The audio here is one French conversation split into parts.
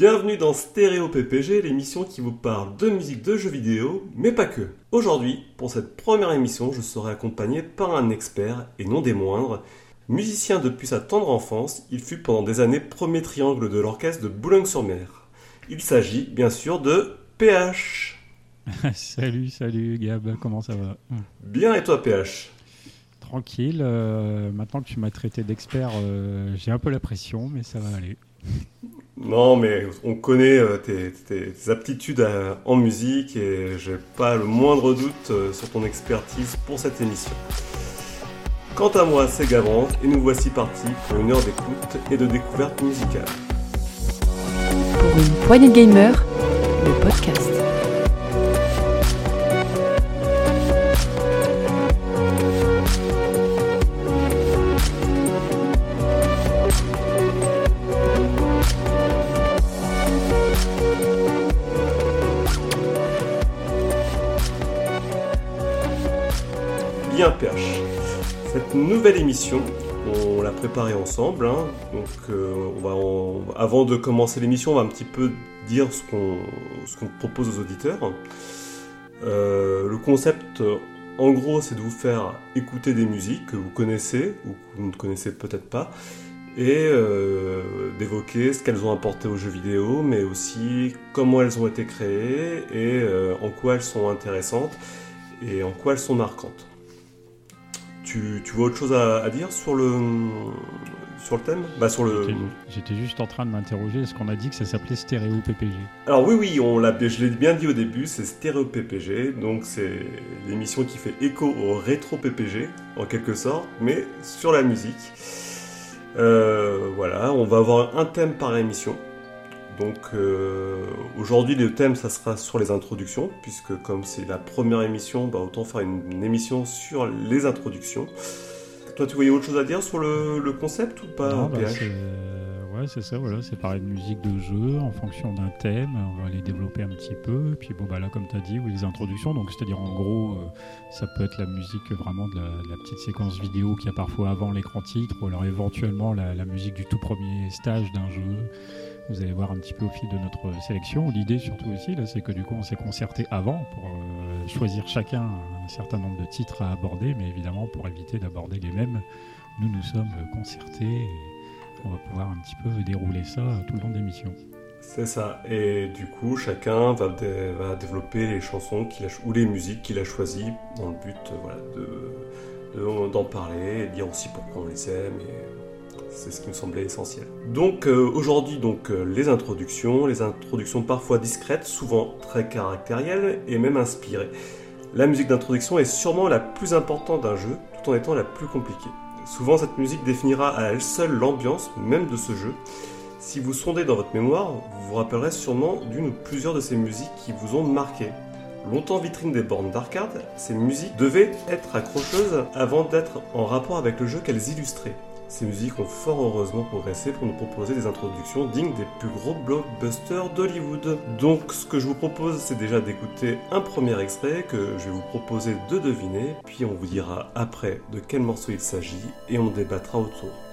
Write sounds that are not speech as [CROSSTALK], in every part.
Bienvenue dans Stéréo PPG, l'émission qui vous parle de musique de jeux vidéo, mais pas que. Aujourd'hui, pour cette première émission, je serai accompagné par un expert, et non des moindres. Musicien depuis sa tendre enfance, il fut pendant des années premier triangle de l'orchestre de Boulogne-sur-Mer. Il s'agit bien sûr de PH. [LAUGHS] salut, salut Gab, comment ça va? Bien et toi PH Tranquille, euh, maintenant que tu m'as traité d'expert, euh, j'ai un peu la pression, mais ça va aller. Non, mais on connaît euh, tes, aptitudes en musique et j'ai pas le moindre doute sur ton expertise pour cette émission. Quant à moi, c'est Gabrand et nous voici partis pour une heure d'écoute et de découverte musicale. Pour une poignée de gamers, le podcast. On l'a préparée ensemble. Hein. donc, euh, avant de commencer l'émission, on va un petit peu dire ce qu'on propose aux auditeurs. Euh, le concept, en gros, c'est de vous faire écouter des musiques que vous connaissez ou que vous ne connaissez peut-être pas et euh, d'évoquer ce qu'elles ont apporté aux jeux vidéo, mais aussi comment elles ont été créées et en quoi elles sont intéressantes et en quoi elles sont marquantes. Tu, vois autre chose à, dire sur le, sur le thème? Bah, sur le... J'étais juste en train de m'interroger, est-ce qu'on a dit que ça s'appelait Stéréo PPG Alors oui, oui, on l'a, je l'ai bien dit au début, c'est Stéréo PPG, donc c'est l'émission qui fait écho au rétro PPG, en quelque sorte, mais sur la musique. Euh, voilà, on va avoir un thème par émission. Donc euh, aujourd'hui le thème ça sera sur les introductions, puisque comme c'est la première émission, bah, autant faire une, émission sur les introductions. Toi tu voyais autre chose à dire sur le, concept ou pas non, bah, Ouais c'est ça, voilà, c'est parler de musique de jeu en fonction d'un thème, on va les développer un petit peu, et puis bon bah là comme tu as dit, oui, les introductions, donc c'est-à-dire en gros euh, ça peut être la musique vraiment de la, petite séquence vidéo qu'il y a parfois avant l'écran titre, ou alors éventuellement la musique du tout premier stage d'un jeu. Vous allez voir un petit peu au fil de notre sélection. L'idée surtout aussi, c'est que du coup, on s'est concerté avant pour euh, choisir chacun un certain nombre de titres à aborder, mais évidemment pour éviter d'aborder les mêmes, nous nous sommes concertés on va pouvoir un petit peu dérouler ça tout le long de l'émission. C'est ça. Et du coup, chacun va, développer les chansons ou les musiques qu'il a choisies dans le but d'en parler et dire aussi pourquoi on les aime c'est ce qui me semblait essentiel. Donc euh, aujourd'hui, donc euh, les introductions, les introductions parfois discrètes, souvent très caractérielles et même inspirées. La musique d'introduction est sûrement la plus importante d'un jeu, tout en étant la plus compliquée. Souvent, cette musique définira à elle seule l'ambiance même de ce jeu. Si vous sondez dans votre mémoire, vous vous rappellerez sûrement d'une ou plusieurs de ces musiques qui vous ont marqué. Longtemps vitrine des bornes d'arcade, ces musiques devaient être accrocheuses avant d'être en rapport avec le jeu qu'elles illustraient. Ces musiques ont fort heureusement progressé pour nous proposer des introductions dignes des plus gros blockbusters d'Hollywood. Donc ce que je vous propose c'est déjà d'écouter un premier extrait que je vais vous proposer de deviner, puis on vous dira après de quel morceau il s'agit et on débattra autour.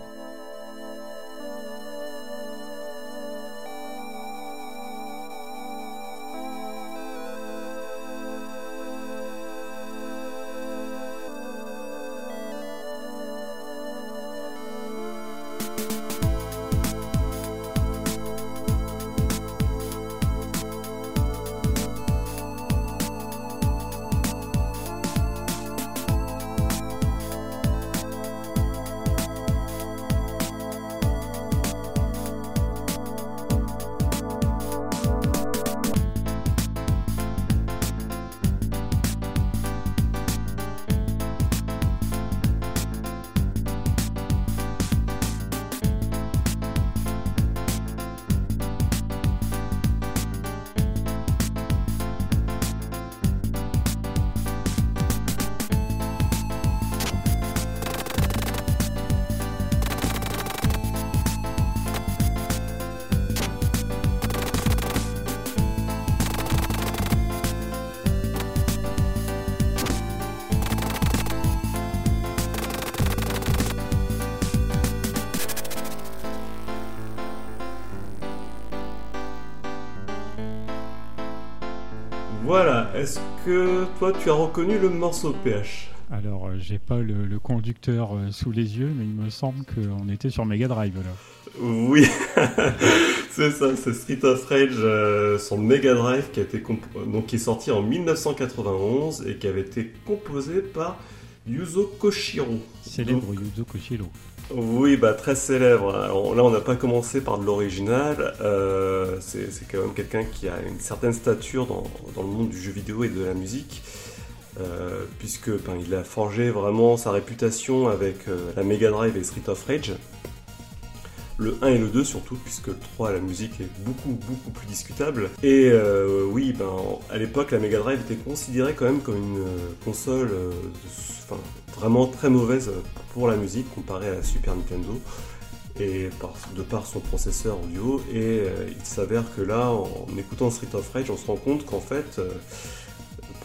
Toi tu as reconnu le morceau PH Alors, euh, j'ai pas le, le conducteur euh, sous les yeux, mais il me semble qu'on était sur Mega Drive là. Oui, [LAUGHS] c'est ça, c'est Street of Rage, euh, son Mega Drive qui, a été comp- donc, qui est sorti en 1991 et qui avait été composé par Yuzo Koshiro. Célèbre Yuzo Koshiro. Oui, bah très célèbre. Alors là, on n'a pas commencé par de l'original. Euh, c'est quand même quelqu'un qui a une certaine stature dans, dans le monde du jeu vidéo et de la musique, euh, puisque ben, il a forgé vraiment sa réputation avec euh, la Mega Drive et Street of Rage. Le 1 et le 2 surtout, puisque le 3, la musique est beaucoup beaucoup plus discutable. Et euh, oui, ben, à l'époque, la Mega Drive était considérée quand même comme une euh, console euh, vraiment très mauvaise pour la musique comparée à la Super Nintendo. Et de par son processeur audio, et il s'avère que là, en, écoutant Street of Rage, on se rend compte qu'en fait,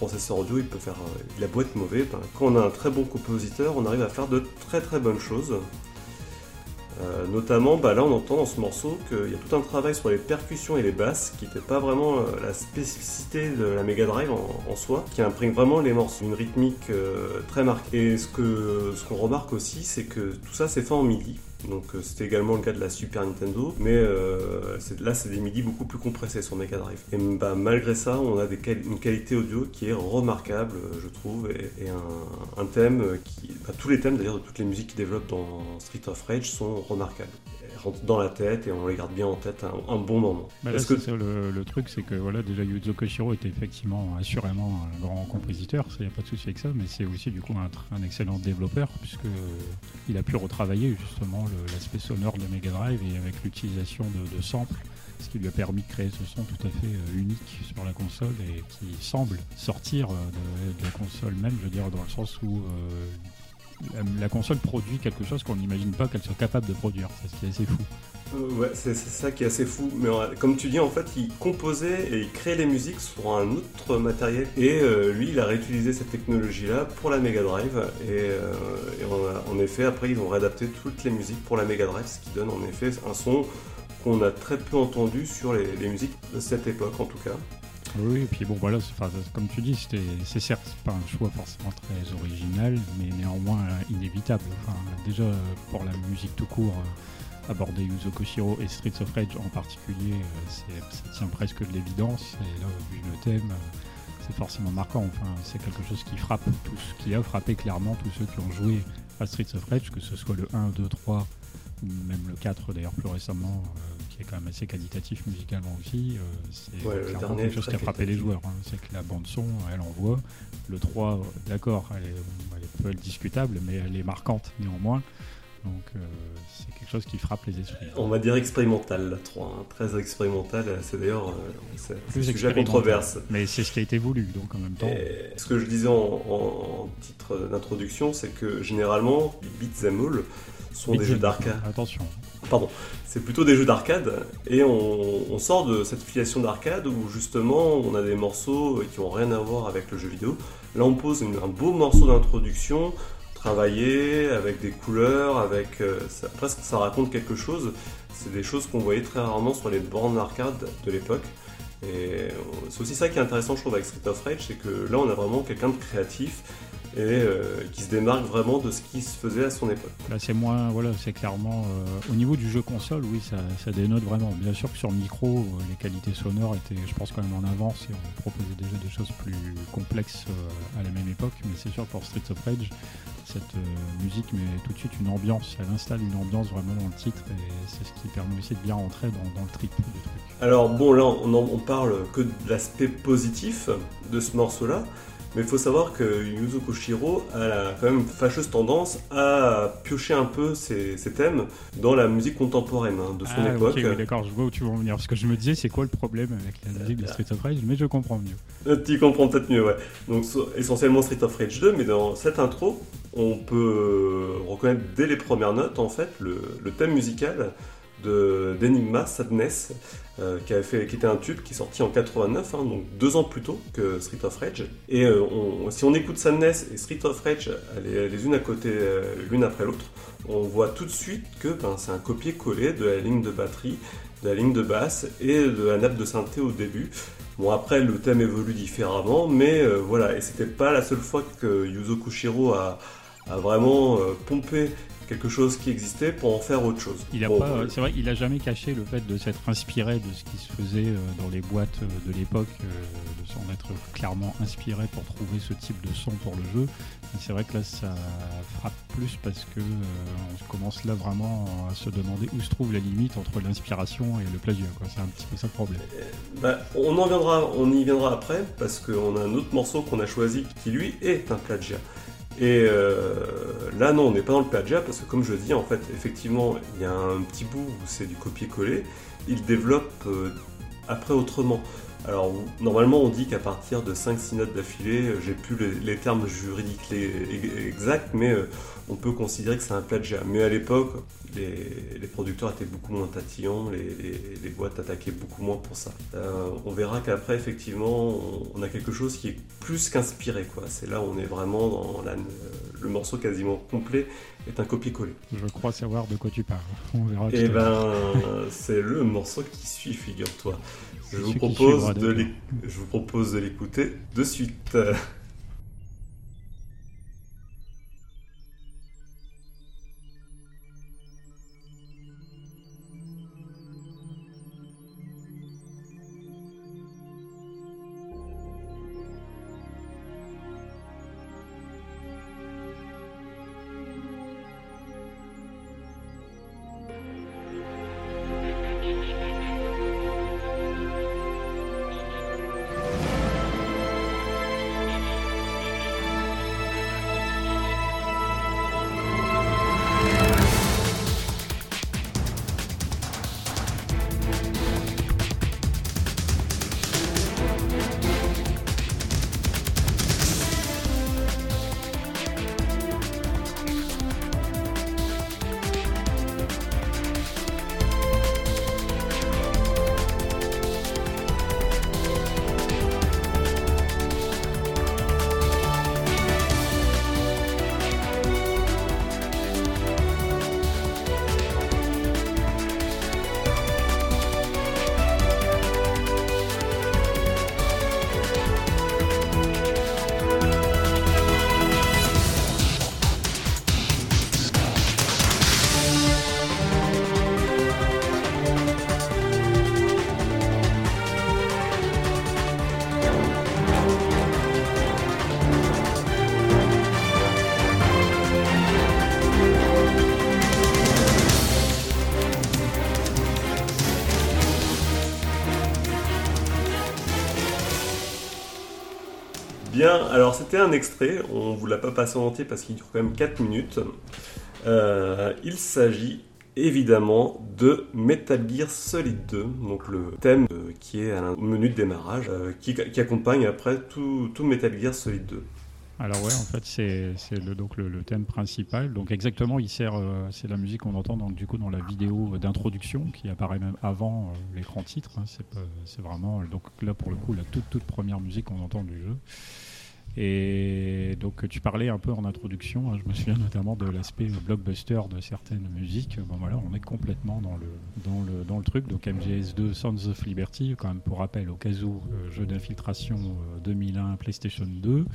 le processeur audio, il peut faire euh, il a beau être mauvais. ben, quand on a un très bon compositeur, on arrive à faire de très très bonnes choses. Euh, notamment, bah, là on entend dans ce morceau qu'il y a tout un travail sur les percussions et les basses qui n'était pas vraiment euh, la spécificité de la Mega Drive en, soi, qui imprègne vraiment les morceaux, une rythmique euh, très marquée. Et ce que ce qu'on remarque aussi, c'est que tout ça c'est fait en MIDI. Donc euh, c'était également le cas de la Super Nintendo, mais euh, là c'est des MIDI beaucoup plus compressés sur Mega Drive. Et bah, malgré ça, on a une qualité audio qui est remarquable, je trouve, et, un thème qui, bah, tous les thèmes d'ailleurs de toutes les musiques qui développent dans Street of Rage sont remarquables. Rentrent dans la tête et on les garde bien en tête un, un bon moment. Bah là, que ça, le, le truc, c'est que voilà, déjà Yuzo Koshiro était effectivement assurément un grand compositeur, il n'y a pas de souci avec ça, mais c'est aussi du coup un, excellent développeur, puisque il a pu retravailler justement l'aspect sonore de Mega Drive et avec l'utilisation de, de samples, ce qui lui a permis de créer ce son tout à fait euh, unique sur la console et qui semble sortir euh, de, de la console même, je veux dire, dans le sens où euh, la, console produit quelque chose qu'on n'imagine pas qu'elle soit capable de produire, c'est ce qui est assez fou. Euh, ouais, c'est ça qui est assez fou. Mais comme tu dis, en fait, il composait et il créait les musiques sur un autre matériel. Et euh, lui, il a réutilisé cette technologie-là pour la Mega Drive. Et, euh, en effet, après, ils ont réadapté toutes les musiques pour la Mega Drive, ce qui donne en effet un son qu'on a très peu entendu sur les musiques de cette époque, en tout cas. Oui, et puis bon, voilà, enfin, comme tu dis, c'est certes pas un choix forcément très original, mais néanmoins euh, inévitable. Enfin, déjà, pour la musique tout court, euh, aborder Yuzo Koshiro et Streets of Rage en particulier, euh, ça tient presque de l'évidence. Et là, vu le thème, c'est forcément marquant. Enfin, c'est quelque chose qui frappe tous, qui a frappé clairement tous ceux qui ont joué à Streets of Rage, que ce soit le 1, 2, 3 ou même le 4 d'ailleurs plus récemment, qui est quand même assez qualitatif musicalement aussi. euh, c'est Ouais, clairement quelque est chose qui a frappé les joueurs. hein. C'est que la bande son, elle envoie. Le 3, euh, d'accord, elle est, elle peut être discutable, mais elle est marquante néanmoins. Donc euh, c'est quelque chose qui frappe les esprits. On va dire expérimental, la 3. hein. Très expérimental. C'est d'ailleurs euh, un sujet controverse. Mais c'est ce qui a été voulu, donc en même temps. Et ce que je disais en, en- en titre d'introduction, c'est que généralement, les beats all sont des jeux d'arcade. Attention. Pardon, c'est plutôt des jeux d'arcade, et on, on sort de cette filiation d'arcade où justement on a des morceaux qui ont rien à voir avec le jeu vidéo. Là, on pose une- un beau morceau d'introduction, travaillé, avec des couleurs, avec euh, ça, presque ça raconte quelque chose. C'est des choses qu'on voyait très rarement sur les bornes d'arcade de l'époque. Et euh, c'est aussi ça qui est intéressant, je trouve, avec Street of Rage, c'est que là, on a vraiment quelqu'un de créatif et euh, qui se démarque vraiment de ce qui se faisait à son époque. Là, c'est moins, voilà, c'est clairement euh, au niveau du jeu console, oui, ça, ça dénote vraiment. Bien sûr que sur micro, euh, les qualités sonores étaient, je pense, quand même en avance et on proposait déjà des choses plus complexes à la même époque. Mais c'est sûr pour Streets of Rage, cette musique met tout de suite une ambiance. Elle installe une ambiance vraiment dans le titre et c'est ce qui permet aussi de bien rentrer dans, dans le trip du truc. Alors bon, là, on, en- on parle que de l'aspect positif de ce morceau-là, mais il faut savoir que Yuzo Koshiro a la quand même fâcheuse tendance à piocher un peu ses, ses thèmes dans la musique contemporaine hein, de son Ah, époque. ok, oui, d'accord, je vois où tu veux en venir. Parce que je me disais, c'est quoi le problème avec la musique de Streets of Rage Mais je comprends mieux. Euh, Tu comprends peut-être mieux, ouais. Donc essentiellement Street of Rage 2, mais dans cette intro, on peut reconnaître dès les premières notes en fait le, le thème musical de d'Enigma Sadness, euh, qui, avait fait, qui était un tube qui est sorti en 89, hein, donc deux ans plus tôt que Street of Rage. Et euh, si on écoute Sadness et Street of Rage les, unes à côté, euh, l'une après l'autre, on voit tout de suite que ben, c'est un copier-coller de la ligne de batterie, de la ligne de basse et de la nappe de synthé au début. Bon après le thème évolue différemment, mais voilà, et c'était pas la seule fois que Yuzo Koshiro a, a vraiment pompé quelque chose qui existait pour en faire autre chose. Il a pas, c'est vrai, il a jamais caché le fait de s'être inspiré de ce qui se faisait euh, dans les boîtes euh, de l'époque, euh, de s'en être clairement inspiré pour trouver ce type de son pour le jeu. Mais c'est vrai que là, ça frappe plus parce que on commence là vraiment à se demander où se trouve la limite entre l'inspiration et le plagiat. C'est un petit peu ça le problème. Bah, on en viendra, on y viendra après parce qu'on a un autre morceau qu'on a choisi qui lui est un plagiat. Et euh, là, non, on n'est pas dans le plagiat parce que, comme je dis, en fait, effectivement, il y a un petit bout où c'est du copier-coller. Il développe euh, après autrement. Alors, normalement, on dit qu'à partir de 5-6 notes d'affilée, euh, j'ai plus les, termes juridiques exacts, mais on peut considérer que c'est un plagiat. Mais à l'époque, les, producteurs étaient beaucoup moins tatillons, les, boîtes attaquaient beaucoup moins pour ça. Euh, on verra qu'après, effectivement, on, a quelque chose qui est plus qu'inspiré. C'est là où on est vraiment dans le morceau quasiment complet est un copier-coller. Je crois savoir de quoi tu parles. On verra. Eh ben, [LAUGHS] c'est le morceau qui suit, figure-toi. Je vous, propose de je vous propose de l'écouter de suite. Alors c'était un extrait, on vous l'a pas passé en entier parce qu'il dure quand même 4 minutes. Euh, il s'agit évidemment de Metal Gear Solid 2, donc le thème euh, qui est à un menu de démarrage, euh, qui, accompagne après tout, Metal Gear Solid 2. Alors ouais, en fait c'est le, le, thème principal. Donc exactement, il sert, c'est la musique qu'on entend donc, du coup dans la vidéo d'introduction qui apparaît même avant l'écran titre. Hein. c'est vraiment donc là pour le coup la toute toute première musique qu'on entend du jeu. Et donc tu parlais un peu en introduction, hein, je me souviens notamment de l'aspect blockbuster de certaines musiques. Bon voilà, on est complètement dans le, dans le, dans le truc. Donc MGS2 Sons of Liberty, quand même pour rappel, au cas où, euh, jeu d'infiltration 2001 euh, PlayStation 2.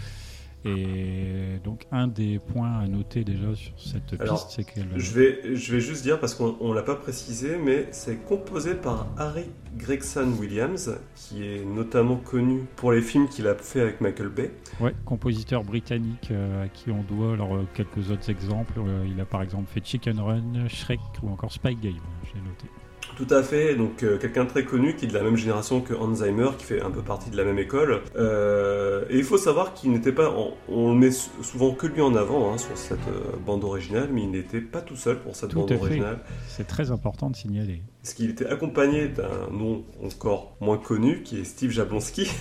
Et donc un des points à noter déjà sur cette piste, c'est qu'elle... Je vais, je vais juste dire, parce qu'on ne l'a pas précisé, mais c'est composé par Harry Gregson Williams, qui est notamment connu pour les films qu'il a fait avec Michael Bay. Ouais, compositeur britannique euh, à qui on doit alors, euh, quelques autres exemples. Euh, il a par exemple fait Chicken Run, Shrek ou encore Spy Game, j'ai noté. Tout à fait, donc quelqu'un très connu qui est de la même génération que Hans Zimmer, qui fait un peu partie de la même école. Et il faut savoir qu'il n'était pas, on, le met souvent que lui en avant hein, sur cette bande originale, mais il n'était pas tout seul pour cette bande originale. C'est très important de signaler. Parce qu'il était accompagné d'un nom encore moins connu, qui est Steve Jablonski.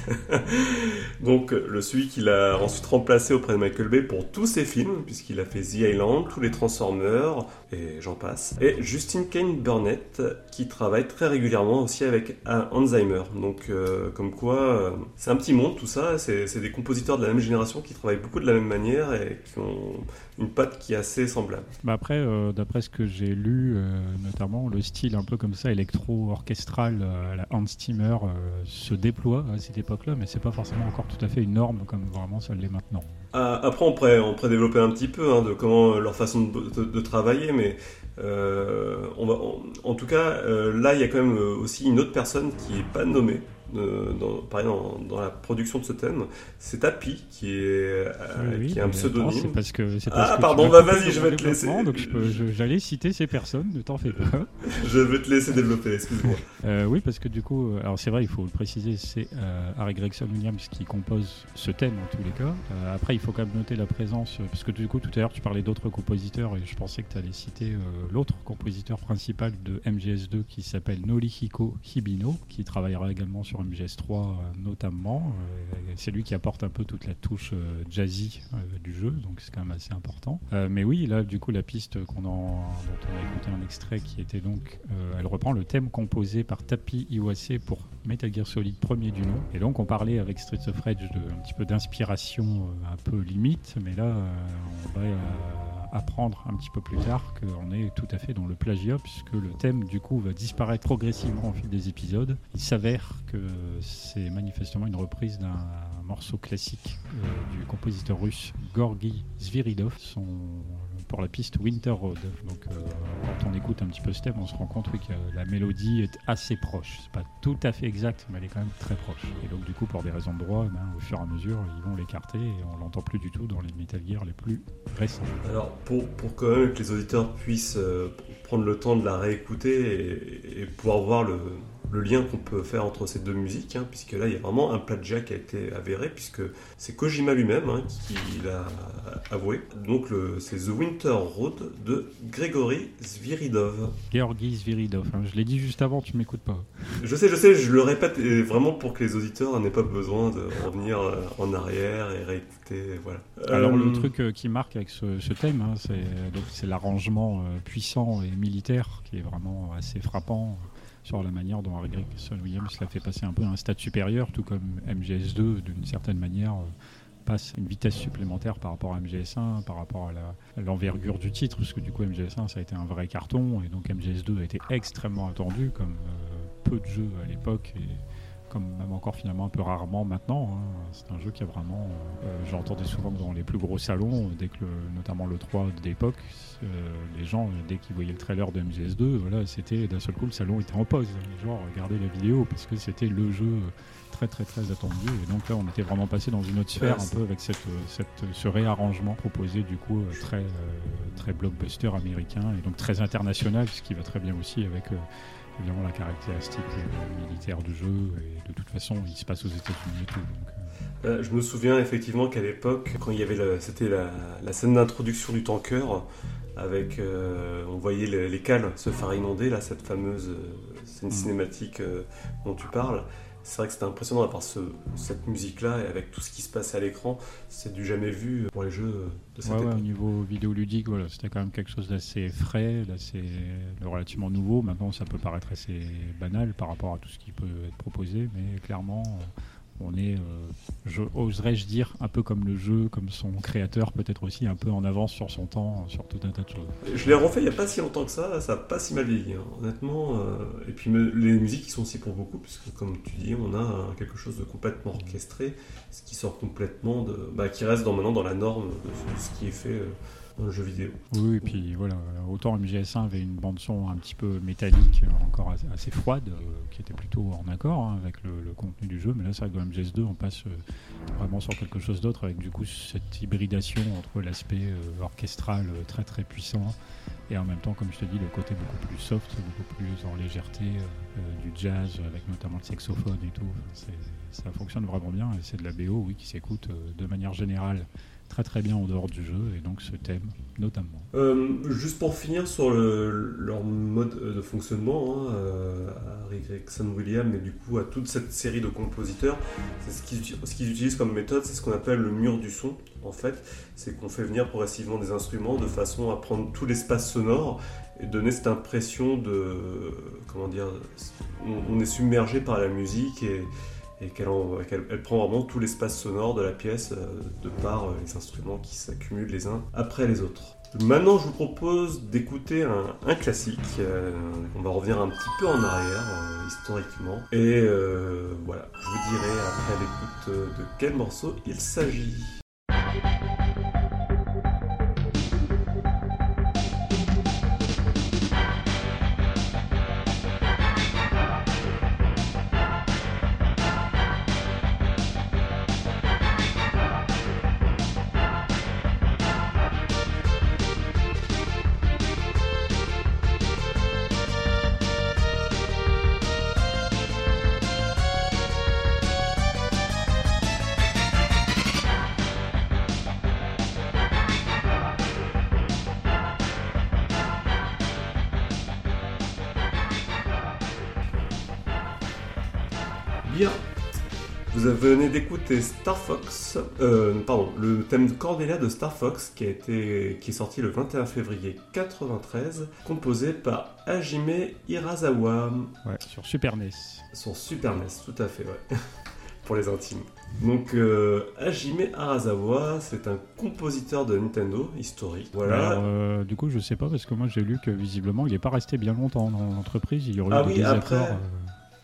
[LAUGHS] donc le celui qu'il a ensuite remplacé auprès de Michael Bay pour tous ses films, puisqu'il a fait The Island, tous les Transformers, et j'en passe. Et Justin Kane Burnett, qui travaille très régulièrement aussi avec Alzheimer. Donc, euh, comme quoi, euh, c'est un petit monde tout ça. C'est des compositeurs de la même génération qui travaillent beaucoup de la même manière et qui ont une patte qui est assez semblable. Bah après, euh, d'après ce que j'ai lu, notamment le style un peu comme ça électro-orchestral à la Hans Zimmer se déploie à cette époque-là, mais c'est pas forcément encore tout à fait une norme comme vraiment ça l'est maintenant. Ah, après, on pourrait, on pourrait développer un petit peu hein, de comment leur façon de, travailler, mais on va, en tout cas, là, il y a quand même aussi une autre personne qui est pas nommée, dans, pareil, dans, la production de ce thème, c'est Tapi qui est, euh, qui est un pseudonyme. parce que, ah, pardon, bah, vas-y, je vais te laisser. Donc j'allais citer ces personnes, ne t'en fais pas. [LAUGHS] je vais te laisser développer, excuse-moi. Euh, oui, parce que du coup, euh, alors c'est vrai, il faut le préciser, c'est Harry Gregson Williams qui compose ce thème en tous les cas. après, il faut quand même noter la présence, parce que du coup, tout à l'heure, tu parlais d'autres compositeurs et je pensais que tu allais citer l'autre compositeur principal de MGS2 qui s'appelle Norihiko Hibino, qui travaillera également sur MGS3 euh, notamment. Euh, c'est lui qui apporte un peu toute la touche euh, jazzy du jeu, donc c'est quand même assez important. mais oui, là, du coup, la piste qu'on dont on a écouté un extrait qui était donc, elle reprend le thème composé par Tapi Iwase pour Metal Gear Solid premier du nom. Et donc, on parlait avec Streets of Rage de un petit peu d'inspiration un peu limite, mais là, on va apprendre un petit peu plus tard qu'on est tout à fait dans le plagiat puisque le thème du coup va disparaître progressivement au fil des épisodes. Il s'avère que c'est manifestement une reprise d'un morceau classique euh, du compositeur russe Gorgi Zviridov, pour la piste Winter Road. Donc euh, quand on écoute un petit peu ce thème, on se rend compte que la mélodie est assez proche. C'est pas tout à fait exact, mais elle est quand même très proche. Et donc du coup, pour des raisons de droit, eh ben, au fur et à mesure, ils vont l'écarter et on l'entend plus du tout dans les Metal Gear les plus récents. Alors pour, pour quand même que les auditeurs puissent euh, prendre le temps de la réécouter et pouvoir voir le, le lien qu'on peut faire entre ces deux musiques, hein, puisque là il y a vraiment un plagiat qui a été avéré, puisque c'est Kojima lui-même hein, qui l'a avoué. Donc c'est The Winter Road de Gregory Zviridov. Georgi Zviridov, hein, je l'ai dit juste avant, tu m'écoutes pas. Je sais, je sais, je le répète vraiment pour que les auditeurs n'aient pas besoin de revenir euh, en arrière et réécouter. Voilà. Alors le euh, truc euh, qui marque avec ce, thème, c'est l'arrangement puissant et militaire qui est vraiment assez frappant sur la manière dont Harry Gregson Williams l'a fait passer un peu à un stade supérieur, tout comme MGS2 d'une certaine manière euh, passe une vitesse supplémentaire par rapport à MGS1, par rapport à l'envergure du titre, parce que du coup MGS1 ça a été un vrai carton, et donc MGS2 a été extrêmement attendu, comme euh, peu de jeux à l'époque, et comme même encore finalement un peu rarement maintenant. Hein. C'est un jeu qui a vraiment, euh, j'entendais souvent dans les plus gros salons, dès que notamment le 3 d'époque, euh, les gens, dès qu'ils voyaient le trailer de MGS2, voilà, c'était d'un seul coup le salon était en pause. Les gens regardaient la vidéo parce que c'était le jeu très très très attendu. Et donc là, on était vraiment passé dans une autre sphère un peu avec cette, cette, ce réarrangement proposé du coup euh, très, très blockbuster américain et donc très international, ce qui va très bien aussi avec évidemment la caractéristique militaire du jeu. Et de toute façon, il se passe aux États-Unis et tout. Euh. Euh, je me souviens effectivement qu'à l'époque, quand il y avait, c'était la, scène d'introduction du tanker, avec, euh, on voyait les, cales se faire inonder, là, cette fameuse scène mm. cinématique dont tu parles c'est vrai que c'était impressionnant d'avoir ce, cette musique-là et avec tout ce qui se passe à l'écran, c'est du jamais vu pour les jeux de cette époque. au niveau vidéoludique, voilà, c'était quand même quelque chose d'assez frais, d'assez relativement nouveau. Maintenant, ça peut paraître assez banal par rapport à tout ce qui peut être proposé, mais clairement, on est, euh, je oserais-je dire, un peu comme le jeu, comme son créateur, peut-être aussi un peu en avance sur son temps, sur tout un tas de choses. Je l'ai refait il n'y a pas si longtemps que ça, ça n'a pas si mal vieilli, hein. honnêtement. Euh, et puis les musiques qui sont aussi pour beaucoup, puisque comme tu dis, on a quelque chose de complètement orchestré, ce qui sort complètement de. Bah, qui reste dans, dans la norme de ce qui est fait. Euh. Oui, et puis voilà, autant MGS1 avait une bande-son un petit peu métallique, encore assez froide, euh, qui était plutôt en accord hein, avec le, contenu du jeu, mais là, c'est vrai que dans MGS2, on passe euh, vraiment sur quelque chose d'autre, avec du coup cette hybridation entre l'aspect euh, orchestral très très puissant et en même temps, comme je te dis, le côté beaucoup plus soft, beaucoup plus en légèreté du jazz, avec notamment le saxophone et tout. ça fonctionne vraiment bien et c'est de la BO, oui, qui s'écoute de manière générale très très bien en dehors du jeu, et donc ce thème notamment. Euh, juste pour finir sur leur mode de fonctionnement, hein, euh, à Rick Gregson Williams, et du coup à toute cette série de compositeurs, ce qu'ils utilisent comme méthode, c'est ce qu'on appelle le mur du son. En fait, c'est qu'on fait venir progressivement des instruments de façon à prendre tout l'espace sonore et donner cette impression de comment dire, on est submergé par la musique et et qu'elle elle prend vraiment tout l'espace sonore de la pièce euh, de par euh, les instruments qui s'accumulent les uns après les autres. Maintenant, je vous propose d'écouter un, classique. Euh, on va revenir un petit peu en arrière, euh, historiquement. Et euh, voilà, je vous dirai après l'écoute de quel morceau il s'agit. D'écouter Star Fox, euh, pardon, le thème Cordelia de Star Fox qui, a été, qui est sorti le 21 février 93, composé par Hajime Hirasawa. Ouais, sur Super NES. Sur Super NES, tout à fait, ouais. [LAUGHS] Pour les intimes. Donc, euh, Hajime Hirasawa, c'est un compositeur de Nintendo historique. Voilà. Euh, du coup, je sais pas parce que moi j'ai lu que visiblement il n'est pas resté bien longtemps dans l'entreprise. Il y aurait ah eu oui, après,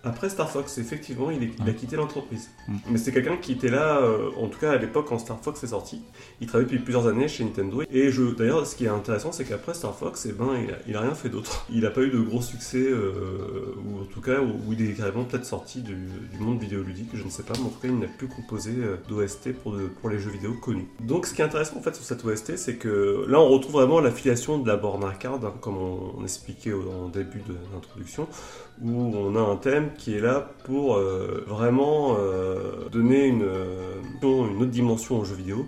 après Star Fox, effectivement, il, a quitté l'entreprise. Mm. Mais c'est quelqu'un qui était là, euh, en tout cas à l'époque quand Star Fox est sorti. Il travaillait depuis plusieurs années chez Nintendo. Et d'ailleurs, ce qui est intéressant, c'est qu'après Star Fox, eh ben, il, a, rien fait d'autre. [LAUGHS] Il n'a pas eu de gros succès, euh, ou en tout cas, où, il est carrément peut-être sorti du, monde vidéoludique, je ne sais pas. Mais en tout cas, il n'a plus composé euh, d'OST pour, pour les jeux vidéo connus. Donc, ce qui est intéressant en fait sur cette OST, c'est que là, on retrouve vraiment l'affiliation de la borne arcade, hein, comme on, on expliquait en début de l'introduction où on a un thème qui est là pour euh, vraiment euh, donner une, euh, une autre dimension au jeu vidéo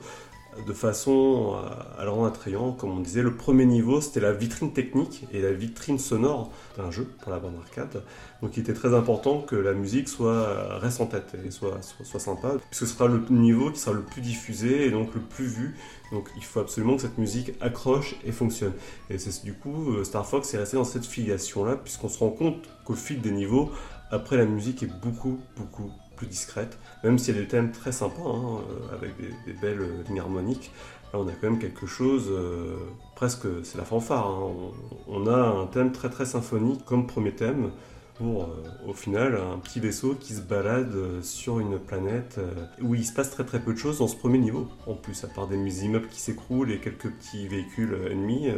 de façon à le rendre attrayant. Comme on disait, le premier niveau, c'était la vitrine technique et la vitrine sonore d'un jeu pour la bande arcade. Donc il était très important que la musique soit reste en tête et soit, soit, sympa, puisque ce sera le niveau qui sera le plus diffusé et donc le plus vu. Donc il faut absolument que cette musique accroche et fonctionne. Et c'est du coup, Star Fox est resté dans cette filiation-là, puisqu'on se rend compte qu'au fil des niveaux, après la musique est beaucoup, beaucoup plus discrète, même s'il y a des thèmes très sympas, hein, euh, avec des, belles lignes harmoniques. Là, on a quand même quelque chose, euh, presque, c'est la fanfare. Hein. On, a un thème très très symphonique comme premier thème pour, euh, au final, un petit vaisseau qui se balade sur une planète où il se passe très très peu de choses dans ce premier niveau. En plus, à part des immeubles qui s'écroulent et quelques petits véhicules ennemis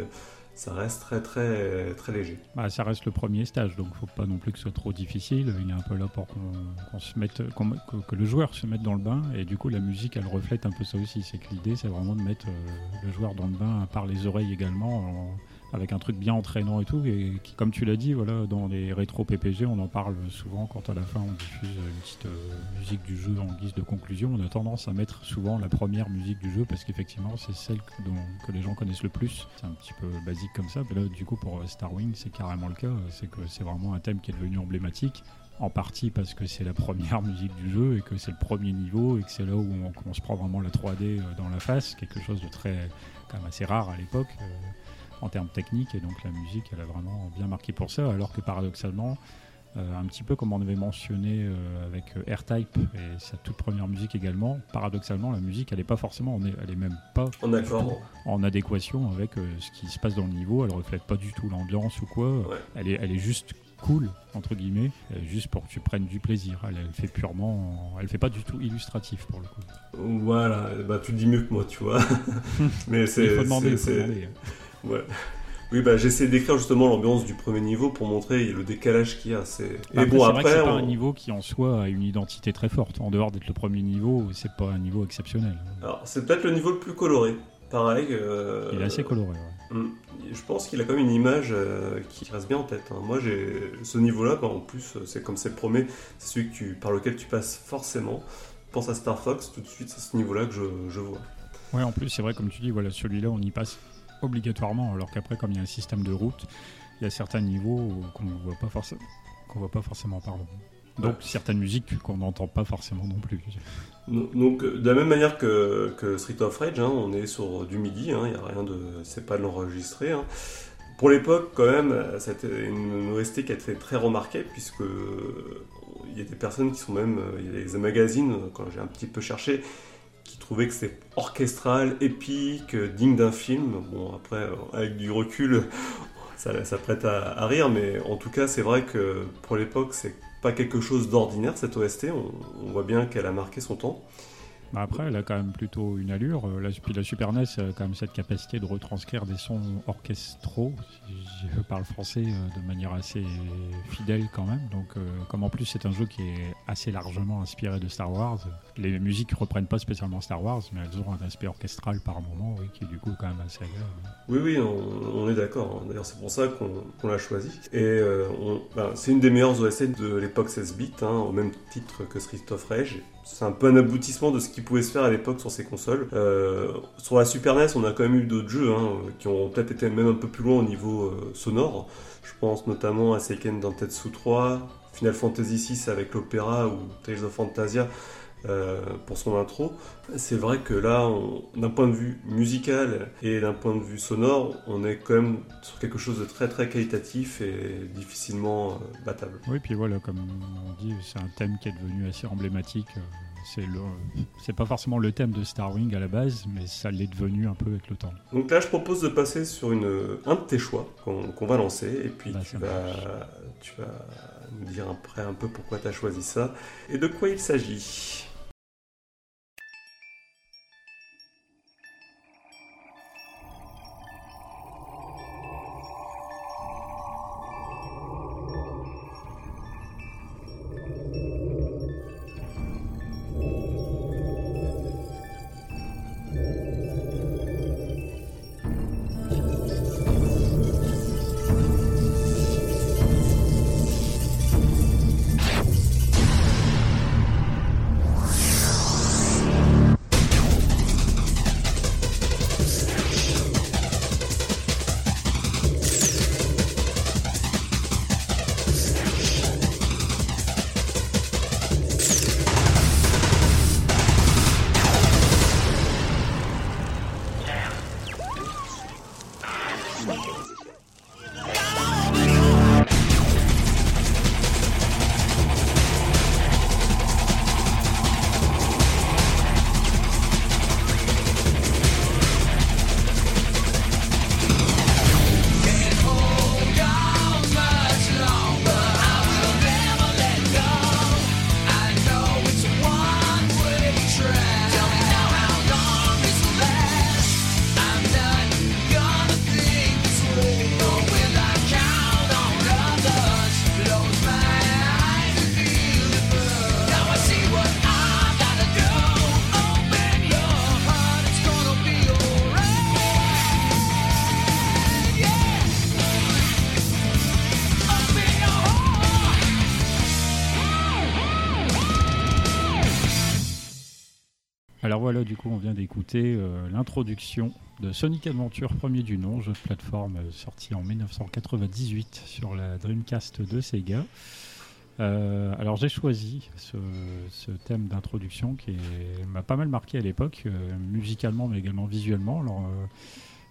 ça reste très très très léger. Bah, ça reste le premier stage, donc faut pas non plus que ce soit trop difficile. Il est un peu là pour qu'on se mette, que, le joueur se mette dans le bain, et du coup la musique elle reflète un peu ça aussi. C'est que l'idée c'est vraiment de mettre euh, le joueur dans le bain par les oreilles également avec un truc bien entraînant et tout. Et qui, comme tu l'as dit, voilà, dans les rétro PPG, on en parle souvent quand à la fin on diffuse une petite euh, musique du jeu en guise de conclusion. On a tendance à mettre souvent la première musique du jeu parce qu'effectivement c'est celle que, que, les gens connaissent le plus. C'est un petit peu basique comme ça. Mais là, du coup, pour Star Wing, c'est carrément le cas. C'est que c'est vraiment un thème qui est devenu emblématique en partie parce que c'est la première musique du jeu et que c'est le premier niveau et que c'est là où on, se prend vraiment la 3D euh, dans la face, quelque chose de très quand même assez rare à l'époque. Euh, en termes techniques. Et donc la musique, elle a vraiment bien marqué pour ça. Alors que paradoxalement, euh, un petit peu comme on avait mentionné euh, avec R-Type et sa toute première musique également, paradoxalement, la musique, elle n'est pas forcément, elle est même pas en, adéquation avec euh, ce qui se passe dans le niveau. Elle reflète pas du tout l'ambiance ou quoi. Elle, est, elle est juste cool entre guillemets juste pour que tu prennes du plaisir elle, fait purement elle fait pas du tout illustratif pour le coup voilà bah tu dis mieux que moi tu vois mais c'est demander, Oui, bah, j'essaie d'écrire justement l'ambiance du premier niveau pour montrer le décalage qu'il y a. C'est... bon, après. c'est pas un niveau qui en soi a une identité très forte. En dehors d'être le premier niveau, c'est pas un niveau exceptionnel. Alors, c'est peut-être le niveau le plus coloré. Pareil. Euh, Il est assez coloré, hmm. Je pense qu'il a quand même une image euh, qui reste bien en tête. Hein. Moi, j'ai ce niveau-là, bah, en plus, c'est comme c'est le premier, c'est celui que tu... par lequel tu passes forcément. Pense à Star Fox, tout de suite, c'est ce niveau-là que je, je vois. Ouais, en plus, c'est vrai, comme tu dis, voilà, celui-là, on y passe obligatoirement, alors qu'après, comme il y a un système de route, il y a certains niveaux qu'on ne voit pas forcément, qu'on voit pas forcément, pardon. Donc certaines musiques qu'on n'entend pas forcément non plus. Donc de la même manière que, que Street of Rage, hein, on est sur du midi, hein, il n'y a rien de, c'est pas de l'enregistrer. Hein. Pour l'époque, quand même, c'était une OST qui a été très remarquée puisque il y a des personnes qui sont même, il y a des magazines quand j'ai un petit peu cherché qui trouvait que c'est orchestral, épique, digne d'un film. Bon, après, avec du recul, [LAUGHS] ça, ça prête à, rire, mais en tout cas, c'est vrai que pour l'époque, c'est pas quelque chose d'ordinaire cette OST. on voit bien qu'elle a marqué son temps. Bah, après, elle a quand même plutôt une allure. Euh, la, la Super NES a quand même cette capacité de retranscrire des sons orchestraux, si je [LAUGHS] parle français, euh, de manière assez fidèle quand même. Donc, euh, comme en plus c'est un jeu qui est assez largement inspiré de Star Wars, les musiques ne reprennent pas spécialement Star Wars, mais elles ont un aspect orchestral par moment, oui, qui est du coup quand même assez agréable. Oui, oui, on, est d'accord. D'ailleurs, c'est pour ça qu'on l'a choisi. Et ben, c'est une des meilleures OST de l'époque 16 bits, hein, au même titre que Street of Rage c'est un peu un aboutissement de ce qui pouvait se faire à l'époque sur ces consoles. Euh, sur la Super NES, on a quand même eu d'autres jeux hein, qui ont peut-être été même un peu plus loin au niveau euh, sonore. Je pense notamment à Seiken Dentetsu 3, Final Fantasy VI avec l'opéra ou Tales of Fantasia euh, pour son intro. C'est vrai que là, d'un point de vue musical et d'un point de vue sonore, on est quand même sur quelque chose de très très qualitatif et difficilement euh, battable. Oui, puis voilà, comme on dit, c'est un thème qui est devenu assez emblématique. Euh, c'est pas forcément le thème de Star Wing à la base, mais ça l'est devenu un peu avec le temps. Donc là, je propose de passer sur une, un de tes choix qu'on, va lancer, et puis bah, tu, vas, tu vas nous dire après un peu pourquoi tu as choisi ça et de quoi il s'agit. Du coup, on vient d'écouter euh, l'introduction de Sonic Adventure, premier du nom, jeu de plateforme euh, sorti en 1998 sur la Dreamcast de Sega. Euh, alors j'ai choisi ce, thème d'introduction qui m'a pas mal marqué à l'époque, musicalement mais également visuellement.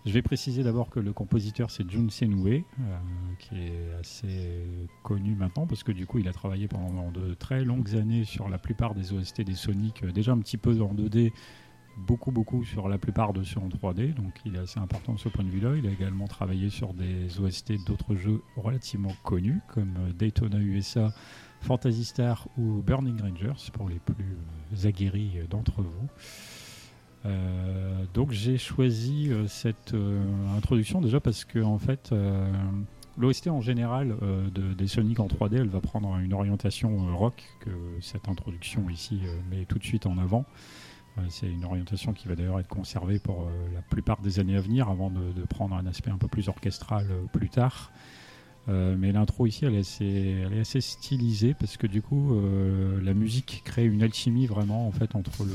Je vais préciser d'abord que le compositeur c'est Jun Senue, euh, qui est assez connu maintenant parce que du coup il a travaillé pendant de très longues années sur la plupart des OST des Sonic, euh, déjà un petit peu en 2D, beaucoup beaucoup sur la plupart de ceux en 3D, donc il est assez important de ce point de vue-là. Il a également travaillé sur des OST d'autres jeux relativement connus comme euh, Daytona USA, Fantasy Star ou Burning Rangers pour les plus aguerris d'entre vous. Euh, donc j'ai choisi euh, cette euh, introduction déjà parce que en fait l'OST en général des Sonic en 3D elle va prendre une orientation rock que cette introduction ici met tout de suite en avant. C'est une orientation qui va d'ailleurs être conservée pour la plupart des années à venir avant de, de prendre un aspect un peu plus orchestral plus tard. Euh, mais l'intro ici, elle est, assez, stylisée parce que du coup, euh, la musique crée une alchimie vraiment en fait entre le,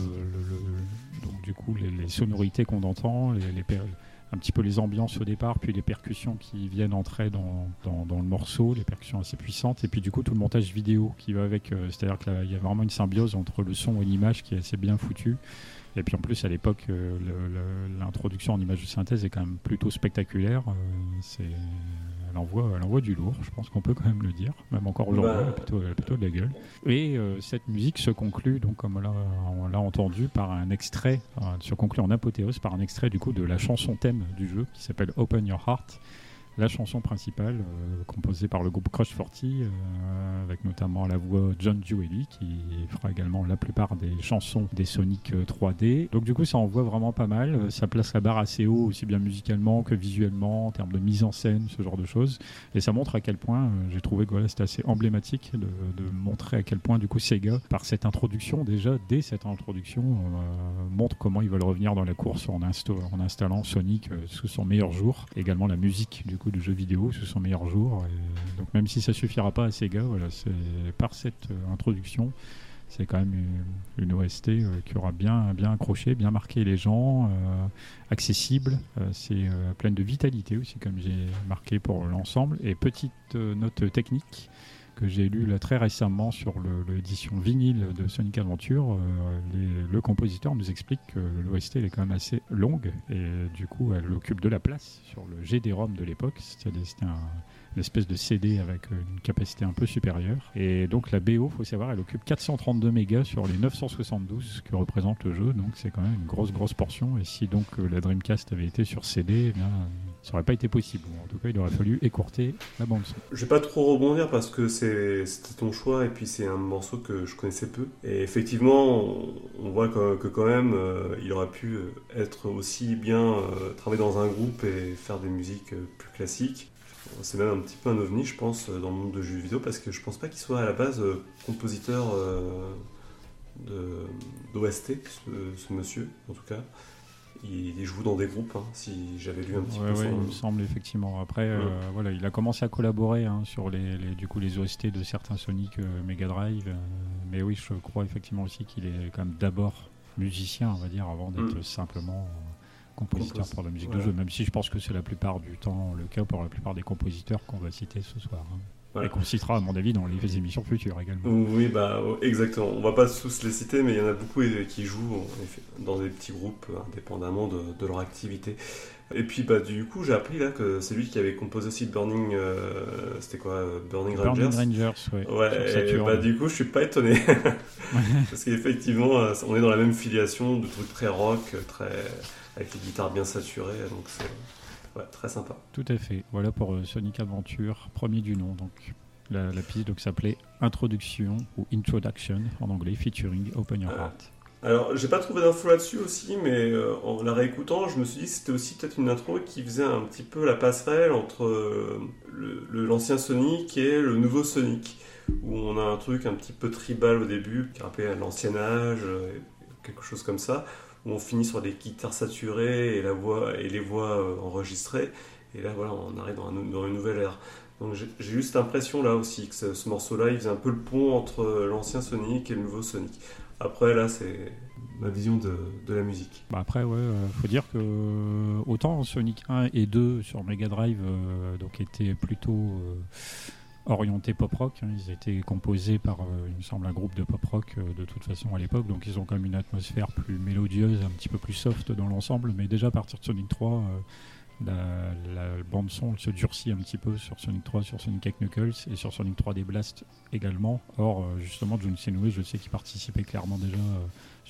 donc du coup les, sonorités qu'on entend, un petit peu les ambiances au départ, puis les percussions qui viennent entrer dans, dans, le morceau, les percussions assez puissantes, et puis du coup tout le montage vidéo qui va avec. Euh, c'est-à-dire qu'il y a vraiment une symbiose entre le son et l'image qui est assez bien foutue. Et puis en plus, à l'époque, l'introduction en image de synthèse est quand même plutôt spectaculaire. c'est elle envoie, elle envoie du lourd, je pense qu'on peut quand même le dire, même encore aujourd'hui, Bah. elle, a plutôt, elle a plutôt de la gueule. Et euh, cette musique se conclut, donc comme on l'a- on l'a entendu, par un extrait, euh, se conclut en apothéose par un extrait du coup de la chanson thème du jeu qui s'appelle Open Your Heart. La chanson principale, euh, composée par le groupe Crush 40, euh, avec notamment la voix John Duelli, qui fera également la plupart des chansons des Sonic euh, 3D. Donc du coup, ça envoie vraiment pas mal. Euh, Ça place la barre assez haut, aussi bien musicalement que visuellement, en termes de mise en scène, ce genre de choses. Et ça montre à quel point, euh, j'ai trouvé que voilà, c'était assez emblématique de, montrer à quel point, du coup, Sega, par cette introduction, déjà, dès cette introduction, euh, montre comment ils veulent revenir dans la course en, en installant Sonic euh, sous son meilleur jour. Également la musique, du coup, du jeu vidéo sous son meilleur jour. Et donc, même si ça suffira pas à Sega, voilà, c'est par cette euh, introduction, c'est quand même une, OST euh, qui aura bien, bien accroché, bien marqué les gens, euh, accessible, c'est pleine de vitalité aussi, comme j'ai marqué pour l'ensemble. Et petite note technique que j'ai là très récemment sur l'édition vinyle de Sonic Adventure, euh, le compositeur nous explique que l'OST est quand même assez longue et du coup elle occupe de la place sur le GD-ROM de l'époque, c'est-à-dire c'était un, une espèce de CD avec une capacité un peu supérieure. Et donc la BO, faut savoir, elle occupe 432 mégas sur les 972 que représente le jeu, donc c'est quand même une grosse grosse portion. Et si donc euh, la Dreamcast avait été sur CD, eh ça aurait pas été possible. En tout cas, il aurait fallu écourter la bande son. Je vais pas trop rebondir parce que c'est- c'était ton choix et puis c'est un morceau que je connaissais peu. Et effectivement, on, voit que, quand même, euh, il aurait pu être aussi bien euh, travailler dans un groupe et faire des musiques euh, plus classiques. C'est même un petit peu un ovni, je pense, euh, dans le monde de jeux vidéo parce que je pense pas qu'il soit à la base euh, compositeur euh, d'OST, ce monsieur, en tout cas. Il, joue dans des groupes, hein, si j'avais lu un petit Ouais, peu ouais, son- il me semble effectivement. Après, euh, voilà, il a commencé à collaborer hein, sur les, les- du coup les OST de certains Sonic euh, Mega Drive. euh, mais oui, je crois effectivement aussi qu'il est quand même d'abord musicien, on va dire, avant d'être Mm. simplement compositeur Compos- pour la musique de jeu. Même si je pense que c'est la plupart du temps le cas pour la plupart des compositeurs qu'on va citer ce soir. hein. Voilà. Et qu'on citera, à mon avis, dans les émissions futures également. Oui, bah oh, exactement. On va pas tous les citer, mais il y en a beaucoup euh, qui jouent en effet, dans des petits groupes, euh, indépendamment de, de leur activité. Et puis bah du coup, j'ai appris là que c'est lui qui avait composé aussi Burning, euh, c'était quoi, euh, Burning Rangers. Burning Rangers, ouais. et bah du coup, je suis pas étonné [LAUGHS] [LAUGHS] parce qu'effectivement, on est dans la même filiation de trucs très rock, très avec les guitares bien saturées, donc c'est ouais, très sympa. Tout à fait. Voilà pour euh, Sonic Adventure, premier du nom. Donc la, la piste donc s'appelait Introduction ou Introduction en anglais, featuring Open Your Ah. Heart. Alors, j'ai pas trouvé d'infos là-dessus aussi, mais euh, en la réécoutant, je me suis dit que c'était aussi peut-être une intro qui faisait un petit peu la passerelle entre euh, l'ancien Sonic et le nouveau Sonic, où on a un truc un petit peu tribal au début, qui rappelait à l'ancien âge, euh, quelque chose comme ça, où on finit sur des guitares saturées et, la voix, et les voix euh, enregistrées, et là voilà, on arrive dans, une nouvelle ère. Donc j'ai eu cette impression là aussi, que ce, ce morceau-là, il faisait un peu le pont entre l'ancien Sonic et le nouveau Sonic. Après, là, c'est ma vision de, de la musique. Bah après, ouais, euh, faut dire que euh, autant Sonic 1 et 2 sur Mega Drive euh, étaient plutôt euh, orientés pop rock. hein. ils étaient composés par, euh, il me semble, un groupe de pop rock euh, de toute façon à l'époque. Donc ils ont quand même une atmosphère plus mélodieuse, un petit peu plus soft dans l'ensemble. Mais déjà à partir de Sonic 3, euh, la, la bande son elle se durcit un petit peu sur Sonic 3, sur Sonic Knuckles et sur Sonic 3D Blast également. Or, justement, Senue, je sais qu'il participait clairement déjà.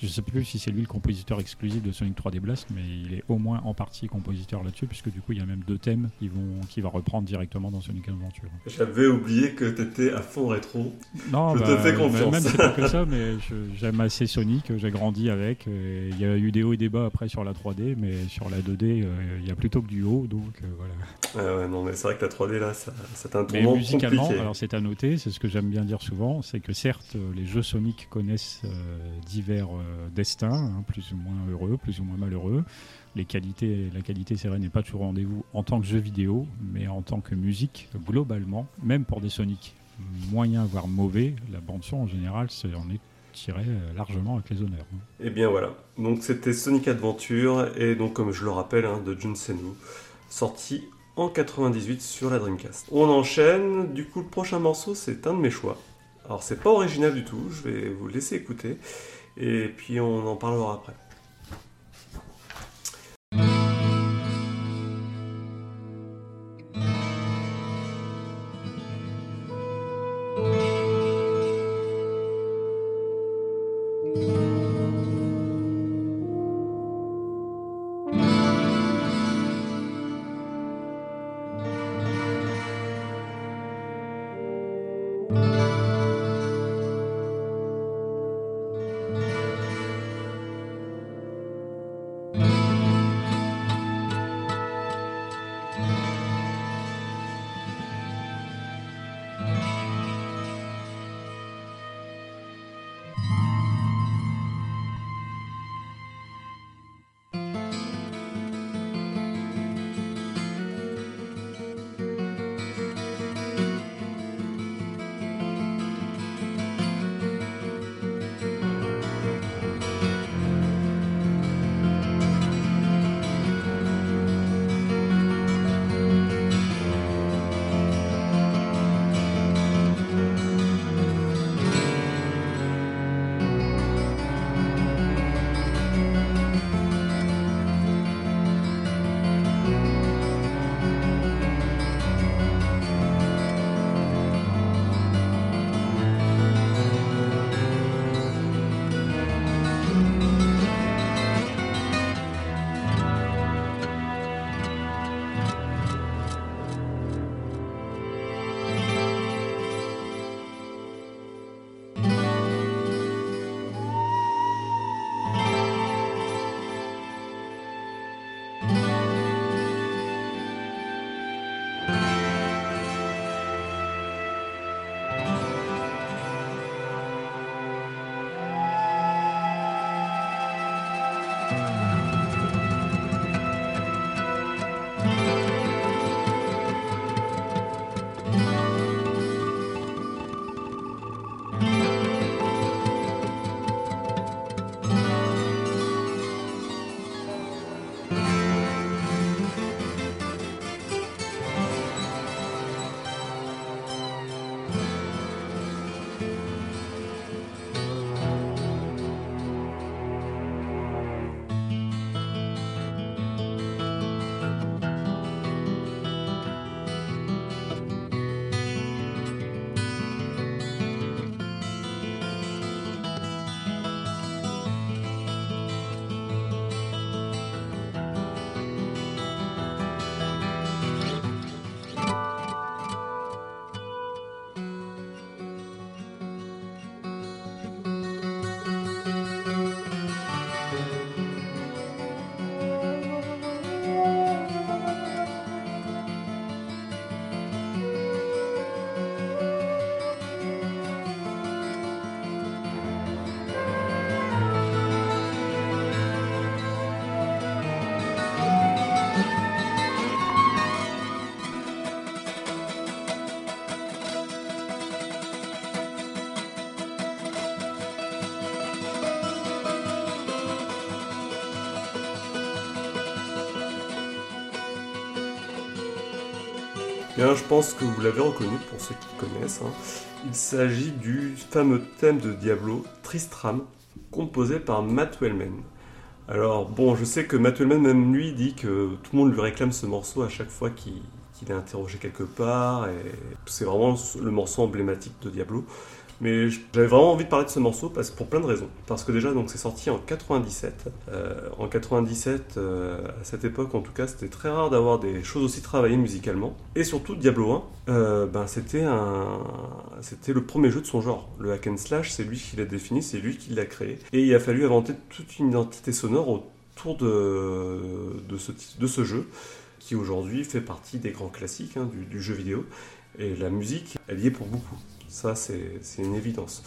Je sais plus si c'est lui le compositeur exclusif de Sonic 3D Blast, mais il est au moins en partie compositeur là-dessus, puisque du coup, il y a même deux thèmes qui vont, qui va reprendre directement dans Sonic Adventure. J'avais oublié que t'étais à fond rétro. Non, Je te fais confiance. Même c'est pas que ça, mais [LAUGHS] j'aime assez Sonic, j'ai grandi avec. Il y a eu des hauts et des bas après sur la 3D, mais sur la 2D, euh, il y a plutôt que du haut, donc euh, voilà. Ah ouais, non, mais c'est vrai que la 3D, là, ça, c'est un Mais tournant musicalement, compliqué. alors c'est à noter, c'est ce que j'aime bien dire souvent, c'est que certes, les jeux Sonic connaissent euh, divers euh, destins, hein, plus ou moins heureux, plus ou moins malheureux. Les qualités, la qualité, c'est n'est pas toujours au rendez-vous en tant que jeu vidéo, mais en tant que musique, globalement, même pour des Sonic moyens, voire mauvais, la bande-son en général, c'est, est tiré euh, largement avec les honneurs. Et bien voilà. Donc c'était Sonic Adventure, et donc, comme je le rappelle, hein, de Jun Senu, sorti en 98 sur la Dreamcast. On enchaîne, du coup, le prochain morceau, c'est un de mes choix. Alors, c'est pas original du tout, je vais vous laisser écouter, et puis on en parlera après. Je pense que vous l'avez reconnu pour ceux qui connaissent. Hein. Il s'agit du fameux thème de Diablo, Tristram, composé par Matt Wellman. Alors bon, je sais que Matt Wellman, même lui, dit que tout le monde lui réclame ce morceau à chaque fois qu'il est interrogé quelque part, et c'est vraiment le morceau emblématique de Diablo. Mais j'avais vraiment envie de parler de ce morceau parce, pour plein de raisons. Parce que déjà, donc c'est sorti en 97. Euh, en 97, euh, à cette époque en tout cas, c'était très rare d'avoir des choses aussi travaillées musicalement. Et surtout, Diablo 1, euh, ben, c'était un, c'était le premier jeu de son genre. Le hack and slash, c'est lui qui l'a défini, c'est lui qui l'a créé. Et il a fallu inventer toute une identité sonore autour de, ce, jeu qui aujourd'hui fait partie des grands classiques hein, du jeu vidéo. Et la musique, elle y est pour beaucoup. Ça, c'est une évidence.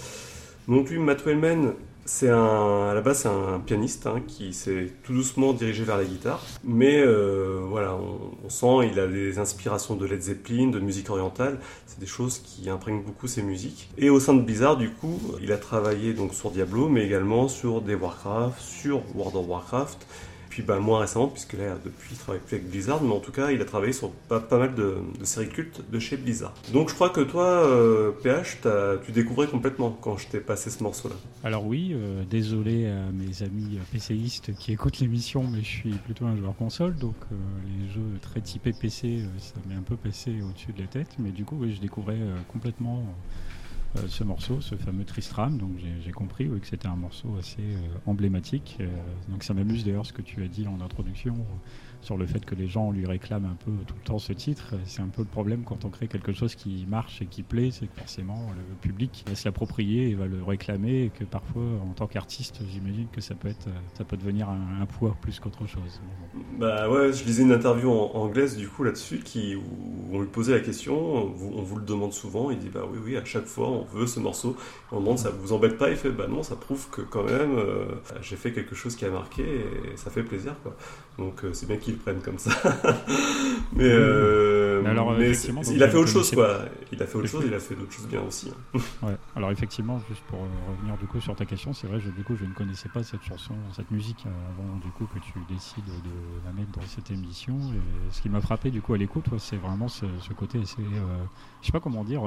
Donc lui, Matt Wellman, c'est à la base, un pianiste hein, qui s'est tout doucement dirigé vers la guitare. Mais euh, voilà, on, sent il a des inspirations de Led Zeppelin, de musique orientale. C'est des choses qui imprègnent beaucoup ses musiques. Et au sein de Blizzard, du coup, il a travaillé donc sur Diablo, mais également sur des Warcraft, sur World of Warcraft puis bah, moins récemment, puisque là, depuis, il travaille plus avec Blizzard, mais en tout cas, il a travaillé sur pas, mal de, séries cultes de chez Blizzard. Donc je crois que toi, PH, euh, tu découvrais complètement quand je t'ai passé ce morceau-là. Alors oui, euh, désolé à mes amis PCistes qui écoutent l'émission, mais je suis plutôt un joueur console, donc euh, les jeux très typés PC, ça m'est un peu passé au-dessus de la tête, mais du coup, oui, je découvrais complètement ce morceau, ce fameux Tristram. Donc j'ai compris que c'était un morceau assez euh, emblématique. Euh, donc ça m'amuse d'ailleurs ce que tu as dit en introduction sur le fait que les gens lui réclament un peu tout le temps ce titre. C'est un peu le problème quand on crée quelque chose qui marche et qui plaît, c'est que forcément le public va s'approprier et va le réclamer et que parfois en tant qu'artiste, j'imagine que ça peut être, ça peut devenir un, poids plus qu'autre chose. Bah ouais, je lisais une interview anglaise du coup là-dessus qui où on lui posait la question, on vous, le demande souvent, il dit bah oui oui à chaque fois on veut ce morceau, on demande ça vous embête pas, il fait bah non ça prouve que quand même euh, j'ai fait quelque chose qui a marqué et ça fait plaisir quoi. Donc euh, c'est bien qu'il prennent comme ça. [LAUGHS] mais, euh, alors, il a fait autre chose, quoi. Il a fait autre chose, il a fait d'autres choses bien aussi. Hein. [LAUGHS] ouais. Alors effectivement, juste pour euh, revenir du coup sur ta question, c'est vrai, je, du coup, je ne connaissais pas cette chanson, cette musique avant du coup que tu décides de la mettre dans cette émission. Et ce qui m'a frappé du coup à l'écoute, c'est vraiment ce, côté assez, euh, je sais pas comment dire,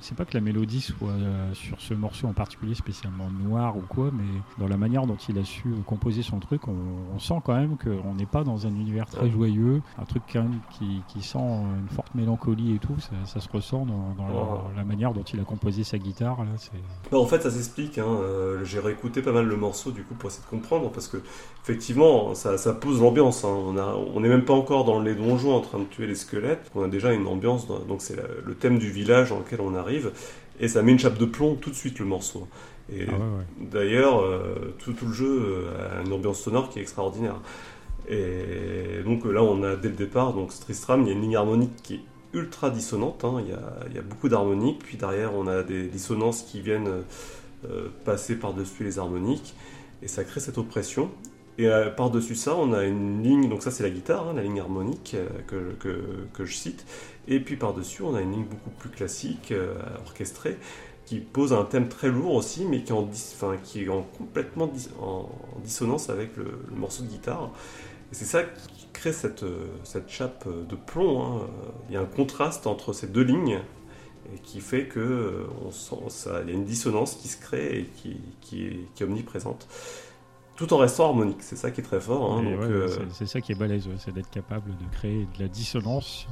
c'est pas que la mélodie soit sur ce morceau en particulier spécialement noir ou quoi, mais dans la manière dont il a su composer son truc, on, on sent quand même qu'on n'est pas dans un univers très joyeux, un truc quand même qui, qui sent une forte mélancolie et tout, ça, se ressent dans, la, manière dont il a composé sa guitare. Là, en fait, ça s'explique. Hein. Euh, j'ai réécouté pas mal le morceau du coup pour essayer de comprendre parce que effectivement, ça, ça pose l'ambiance. Hein. On n'est même pas encore dans les donjons en train de tuer les squelettes. On a déjà une ambiance. donc c'est le thème du village dans lequel on arrive et ça met une chape de plomb tout de suite le morceau. Et ah d'ailleurs, euh, tout, tout, le jeu euh, a une ambiance sonore qui est extraordinaire. Et donc là, on a dès le départ, donc Tristram, il y a une ligne harmonique qui est ultra dissonante. Hein. Il, y a, beaucoup d'harmoniques, puis derrière, on a des dissonances qui viennent euh, passer par-dessus les harmoniques, et ça crée cette oppression. Et euh, par-dessus ça, on a une ligne, donc ça c'est la guitare, hein, la ligne harmonique euh, que, je cite, et puis par-dessus, on a une ligne beaucoup plus classique, orchestrée, qui pose un thème très lourd aussi, mais qui est en complètement en dissonance avec le, le morceau de guitare c'est ça qui crée cette, euh, cette chape de plomb. Hein. Il y a un contraste entre ces deux lignes et qui fait que euh, on sent ça, il y a une dissonance qui se crée et qui, qui, est, qui est, omniprésente. Tout en restant harmonique, c'est ça qui est très fort. Hein, euh, c'est ça qui est balèze, c'est d'être capable de créer de la dissonance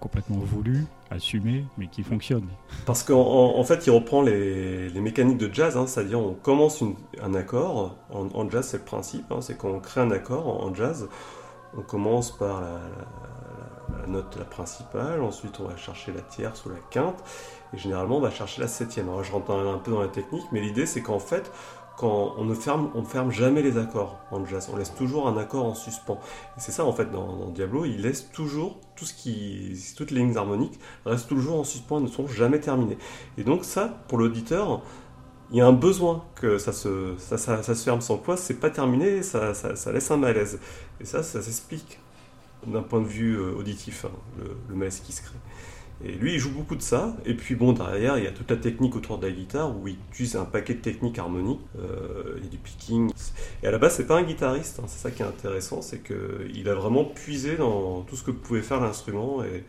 complètement voulue, assumée, mais qui fonctionne. Parce qu'en en fait, il reprend les, les mécaniques de jazz, hein, c'est-à-dire on commence un accord, en, jazz c'est le principe, c'est quand on crée un accord en jazz, on commence par la, note la principale, ensuite on va chercher la tierce ou la quinte, et généralement on va chercher la septième. Alors je rentre un peu dans la technique, mais l'idée c'est qu'en fait, quand on ne ferme, on ferme jamais les accords en jazz, on laisse toujours un accord en suspens. C'est ça en fait dans, Diablo, il laisse toujours tout ce qui, toutes les lignes harmoniques restent toujours en suspens, ne sont jamais terminées. Et donc ça, pour l'auditeur, il y a un besoin que ça se, ferme sans quoi c'est pas terminé, ça, ça, laisse un malaise. Et ça, ça s'explique d'un point de vue euh, auditif, hein, le, malaise qui se crée. Et lui, il joue beaucoup de ça. Et puis bon, derrière, il y a toute la technique autour de la guitare où il utilise un paquet de techniques harmoniques. Euh, il y a du picking. Et à la base, c'est pas un guitariste. Hein. C'est ça qui est intéressant, c'est qu'il a vraiment puisé dans tout ce que pouvait faire l'instrument. Et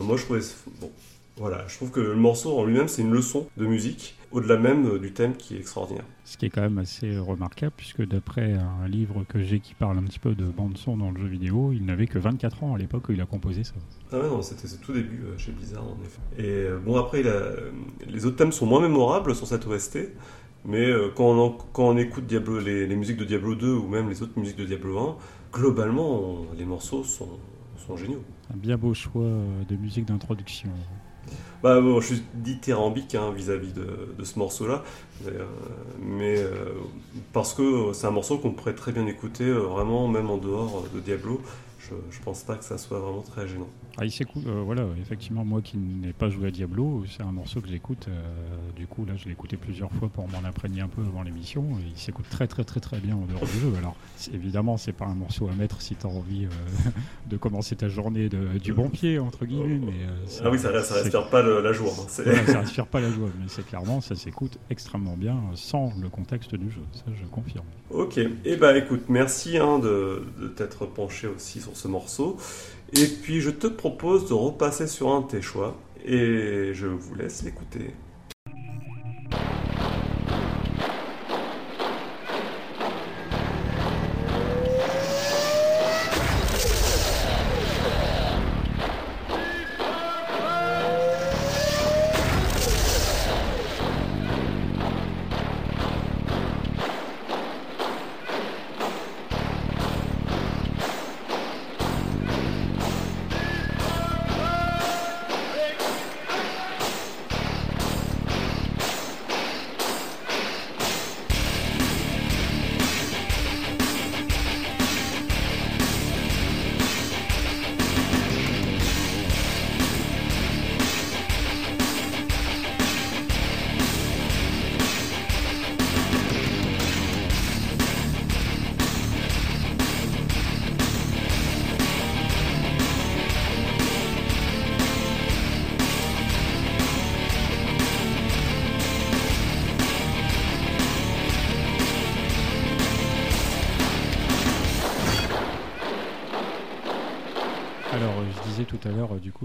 moi, je trouvais. Bon, voilà, je trouve que le morceau en lui-même, c'est une leçon de musique, au-delà même euh, du thème qui est extraordinaire. Ce qui est quand même assez remarquable, puisque d'après un livre que j'ai qui parle un petit peu de bande-son dans le jeu vidéo, il n'avait que 24 ans à l'époque où il a composé ça. Ah ouais, non, c'était tout début euh, chez Blizzard, en effet. Et euh, bon, après, il a- les autres thèmes sont moins mémorables sur cette OST, mais euh, quand, on, en- quand on écoute Diablo, les, les musiques de Diablo 2 ou même les autres musiques de Diablo 1, globalement, on- les morceaux sont, sont géniaux. Un bien beau choix euh, de musique d'introduction. Bah bon, je suis dithyrambique hein, vis-à-vis de, ce morceau-là, mais, euh, mais, euh, parce que c'est un morceau qu'on pourrait très bien écouter euh, vraiment même en dehors de Diablo. Je, je pense pas que ça soit vraiment très gênant. Ah, il s'écoute, euh, voilà, effectivement, moi qui n'ai pas joué à Diablo, c'est un morceau que j'écoute. euh, du coup, là, je l'ai écouté plusieurs fois pour m'en imprégner un peu avant l'émission. et Il s'écoute très, très, très, très bien en dehors du jeu. Alors, évidemment, c'est pas un morceau à mettre si tu as envie euh, [LAUGHS] de commencer ta journée de- du bon pied, entre guillemets. Mais, Ah oui, ça, c'est- respire pas le- la joie. hein, Voilà, ça [LAUGHS] respire pas la joie, mais c'est clairement, ça s'écoute extrêmement bien sans le contexte du jeu. Ça, je confirme. Ok, et bah écoute, merci hein, de, de t'être penché aussi sur ce morceau. Et puis je te propose de repasser sur un de tes choix, et je vous laisse l'écouter.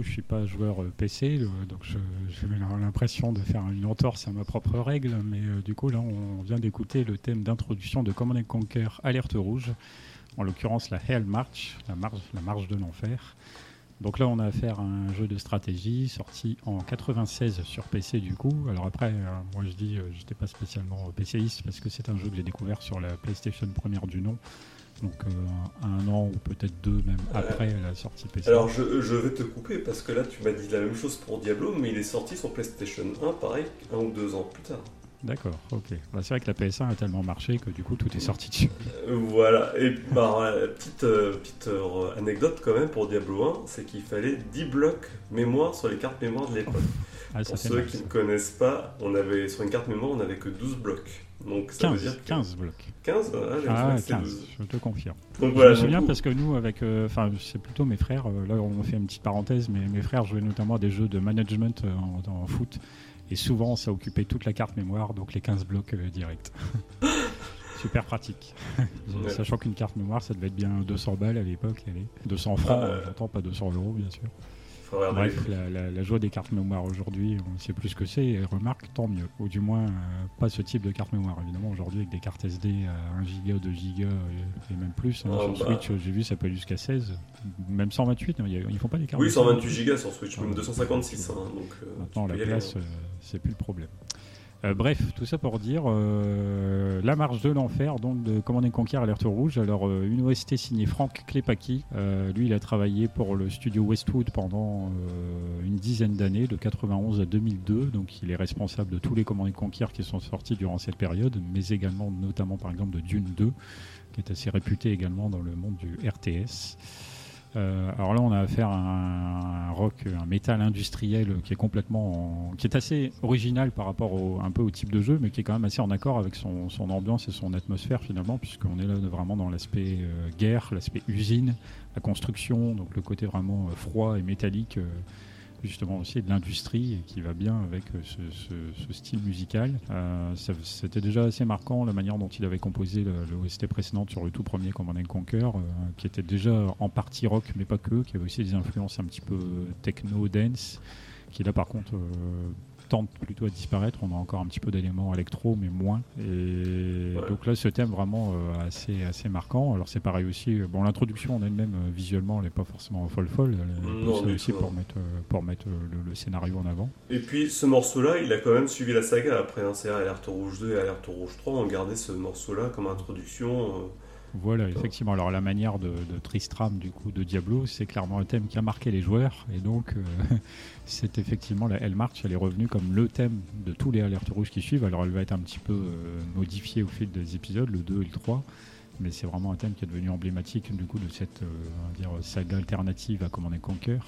Coup, je suis pas joueur euh, PC, euh, donc j'ai l'impression de faire une entorse à ma propre règle, mais euh, du coup, là, on vient d'écouter le thème d'introduction de Command and Conquer Alerte Rouge, en l'occurrence la Hell March, la marche, de l'enfer. Donc là, on a affaire à un jeu de stratégie sorti en 96 sur PC du coup. Alors après, moi je dis, euh, j'étais pas spécialement PCiste parce que c'est un jeu que j'ai découvert sur la PlayStation première du nom. Donc euh, un an ou peut-être deux même après la sortie PC. Alors je, je vais te couper parce que là tu m'as dit la même chose pour Diablo, mais il est sorti sur PlayStation 1, pareil, un ou deux ans plus tard. D'accord, ok. Bah, c'est vrai que la PS1 a tellement marché que du coup tout est sorti dessus. Euh, Voilà, et bah, euh, petite, euh, petite euh, anecdote quand même pour Diablo 1, c'est qu'il fallait 10 blocs mémoire sur les cartes mémoire de l'époque. Ah, Pour ceux mal, qui ça. ne connaissent pas, on avait, sur une carte mémoire, on n'avait que 12 blocs. Donc ça 15, veut dire que- 15 blocs. 15 ah, Ah, l'impression que c'était 15, 12. je te confirme. Donc je voilà, me du souviens coup- parce que nous, avec, euh, enfin, c'est plutôt mes frères. euh, là, on fait une petite parenthèse, mais mes frères jouaient notamment à des jeux de management euh, en, en foot, et souvent, ça occupait toute la carte mémoire, donc les 15 blocs directs. [LAUGHS] Super pratique. [LAUGHS] Ouais. Sachant qu'une carte mémoire, ça devait être bien 200 balles à l'époque. allez. 200 francs, Ah, j'entends pas 200 euros, bien sûr. Bref, la, la- la joie des cartes mémoire aujourd'hui, on sait plus ce que c'est, et remarque, tant mieux. Ou du moins, euh, pas ce type de carte mémoire. Évidemment, aujourd'hui, avec des cartes SD à 1 giga, 2 giga, et, et même plus. hein, Ah, sur bah. Switch, j'ai vu, ça peut aller jusqu'à 16, même 128. hein, ils font pas des cartes Oui, de 128 Go sur Switch, même Ah, 256. hein, donc, euh, Maintenant, la place, euh, c'est plus le problème. Euh, bref, tout ça pour dire euh, la marche de l'enfer, donc de Command and Conquer Alerte Rouge. Alors, euh, une OST signée Frank Klepaki. Euh, lui, il a travaillé pour le studio Westwood pendant une dizaine d'années, de 91 à 2002. Donc, il est responsable de tous les Command and Conquer qui sont sortis durant cette période, mais également, notamment, par exemple, de Dune 2, qui est assez réputé également dans le monde du RTS. Euh, alors là, on a affaire à un, rock, un métal industriel qui est complètement, en- qui est assez original par rapport au, un peu au type de jeu, mais qui est quand même assez en accord avec son, ambiance et son atmosphère finalement, puisqu'on est là vraiment dans l'aspect euh, guerre, l'aspect usine, la construction, donc le côté vraiment euh, froid et métallique. Euh, justement aussi de l'industrie qui va bien avec ce, style musical. C'était déjà assez marquant la manière dont il avait composé le, OST précédent sur le tout premier Command Conquer, qui était déjà en partie rock, mais pas que, qui avait aussi des influences un petit peu techno, dance, qui là par contre tente plutôt à disparaître. On a encore un petit peu d'éléments électro, mais moins. Et donc là, ce thème vraiment euh, assez, assez marquant. Alors c'est pareil aussi. Euh, bon, l'introduction en elle-même, euh, visuellement, elle n'est pas forcément folle folle. C'est aussi pour mettre, pour mettre le, scénario en avant. Et puis ce morceau-là, il a quand même suivi la saga après. Hein, C'est Alerte Rouge 2 et Alerte Rouge 3 on gardé ce morceau-là comme introduction. Voilà, effectivement. Alors la manière de, Tristram, du coup, de Diablo, c'est clairement un thème qui a marqué les joueurs. Et donc, euh, [LAUGHS] c'est effectivement la Elle March, elle est revenue comme le thème de tous les alertes rouges qui suivent. Alors elle va être un petit peu euh, modifiée au fil des épisodes, le 2 et le 3. Mais c'est vraiment un thème qui est devenu emblématique du coup de cette euh, saga alternative à Command Conquer.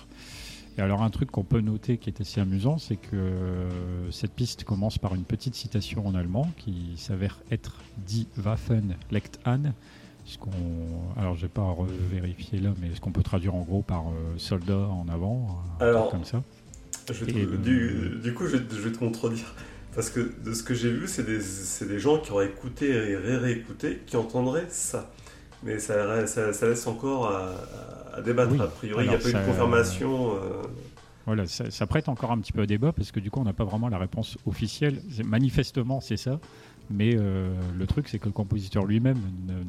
Et alors un truc qu'on peut noter qui est assez amusant, c'est que cette piste commence par une petite citation en allemand qui s'avère être Die Waffen legt an, alors, je vais pas vérifier là, mais est-ce qu'on peut traduire en gros par euh, soldat en avant Alors, comme ça? du, coup, je, vais te contredire. Parce que de ce que j'ai vu, c'est des, gens qui auraient écouté et réécouté qui entendraient ça. Mais ça, ça, laisse encore à, débattre. A priori, il n'y a pas eu de confirmation. Euh. Voilà, ça, ça, prête encore un petit peu à débat parce que du coup, on n'a pas vraiment la réponse officielle. Manifestement, c'est ça. Mais euh, le truc, c'est que le compositeur lui-même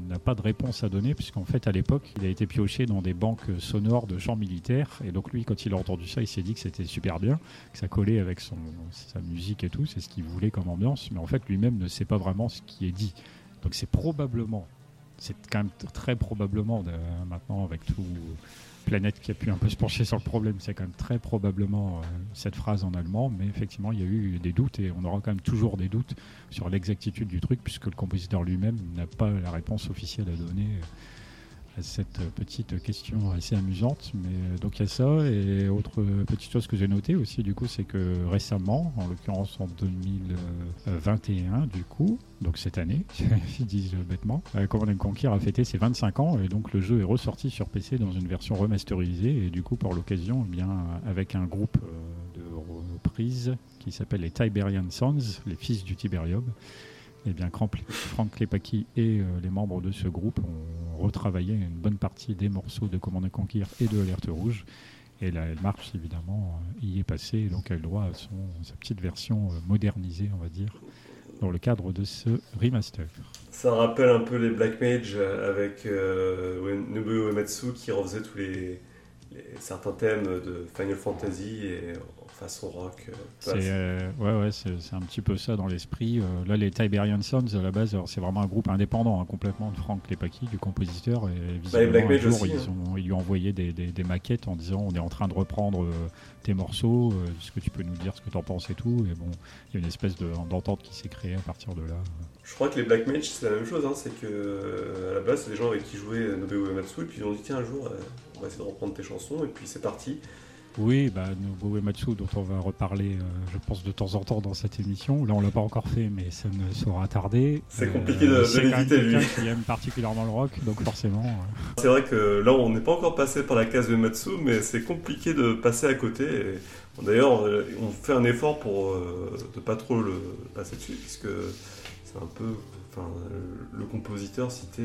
n'a pas de réponse à donner, puisqu'en fait, à l'époque, il a été pioché dans des banques sonores de champs militaires. Et donc, lui, quand il a entendu ça, il s'est dit que c'était super bien, que ça collait avec son, sa musique et tout. C'est ce qu'il voulait comme ambiance. Mais en fait, lui-même ne sait pas vraiment ce qui est dit. Donc, c'est probablement, c'est quand même très probablement, maintenant, avec tout Planète qui a pu un peu se pencher sur le problème, c'est quand même très probablement euh, cette phrase en allemand, mais effectivement, il y a eu des doutes et on aura quand même toujours des doutes sur l'exactitude du truc, puisque le compositeur lui-même n'a pas la réponse officielle à donner cette petite question assez amusante. Mais euh, donc il y a ça et autre petite chose que j'ai notée aussi du coup, c'est que récemment, en l'occurrence en 2021 du coup, donc cette année, [LAUGHS] ils disent bêtement, euh, Command Conquer a fêté ses 25 ans et donc le jeu est ressorti sur PC dans une version remasterisée et du coup pour l'occasion, eh bien avec un groupe euh, de reprises qui s'appelle les Tiberian Sons, les fils du Tiberium. Eh bien, Frank Lepaki et euh, les membres de ce groupe ont retravaillé une bonne partie des morceaux de Command Conquer et de Alerte Rouge. Et la marche, évidemment, euh, y est passée, donc elle doit à son, sa petite version euh, modernisée, on va dire, dans le cadre de ce remaster. Ça rappelle un peu les Black Mage avec Nobuo Uematsu qui refaisait tous les, certains thèmes de Final Fantasy et façon rock. Euh, c'est euh, ouais, ouais, c'est un petit peu ça dans l'esprit. Euh, là, les Tiberian Sons, à la base, c'est vraiment un groupe indépendant hein, complètement de Frank Lepaki, du compositeur. Et visiblement, un jour, ils, hein. ont, ils, lui ont envoyé des, des, maquettes en disant on est en train de reprendre tes morceaux, est-ce que tu peux nous dire ce que tu en penses et tout. Et bon, il y a une espèce d'entente qui s'est créée à partir de là. Je crois que les Black Mage, c'est la même chose. Hein, c'est que à la base, c'est des gens avec qui jouaient Nobuo Uematsu, et puis ils ont dit tiens, un jour, on va essayer de reprendre tes chansons, et puis c'est parti. Oui, bah, Nobuo Uematsu, dont on va reparler, euh, je pense, de temps en temps dans cette émission. Là, on l'a pas encore fait, mais ça ne sera tarder. C'est compliqué de, euh, l'éviter, lui. qui aime particulièrement le rock, donc forcément. Euh. C'est vrai que là, on n'est pas encore passé par la case Uematsu, mais c'est compliqué de passer à côté. D'ailleurs, on fait un effort pour ne pas trop le passer dessus, puisque c'est un peu enfin, le compositeur cité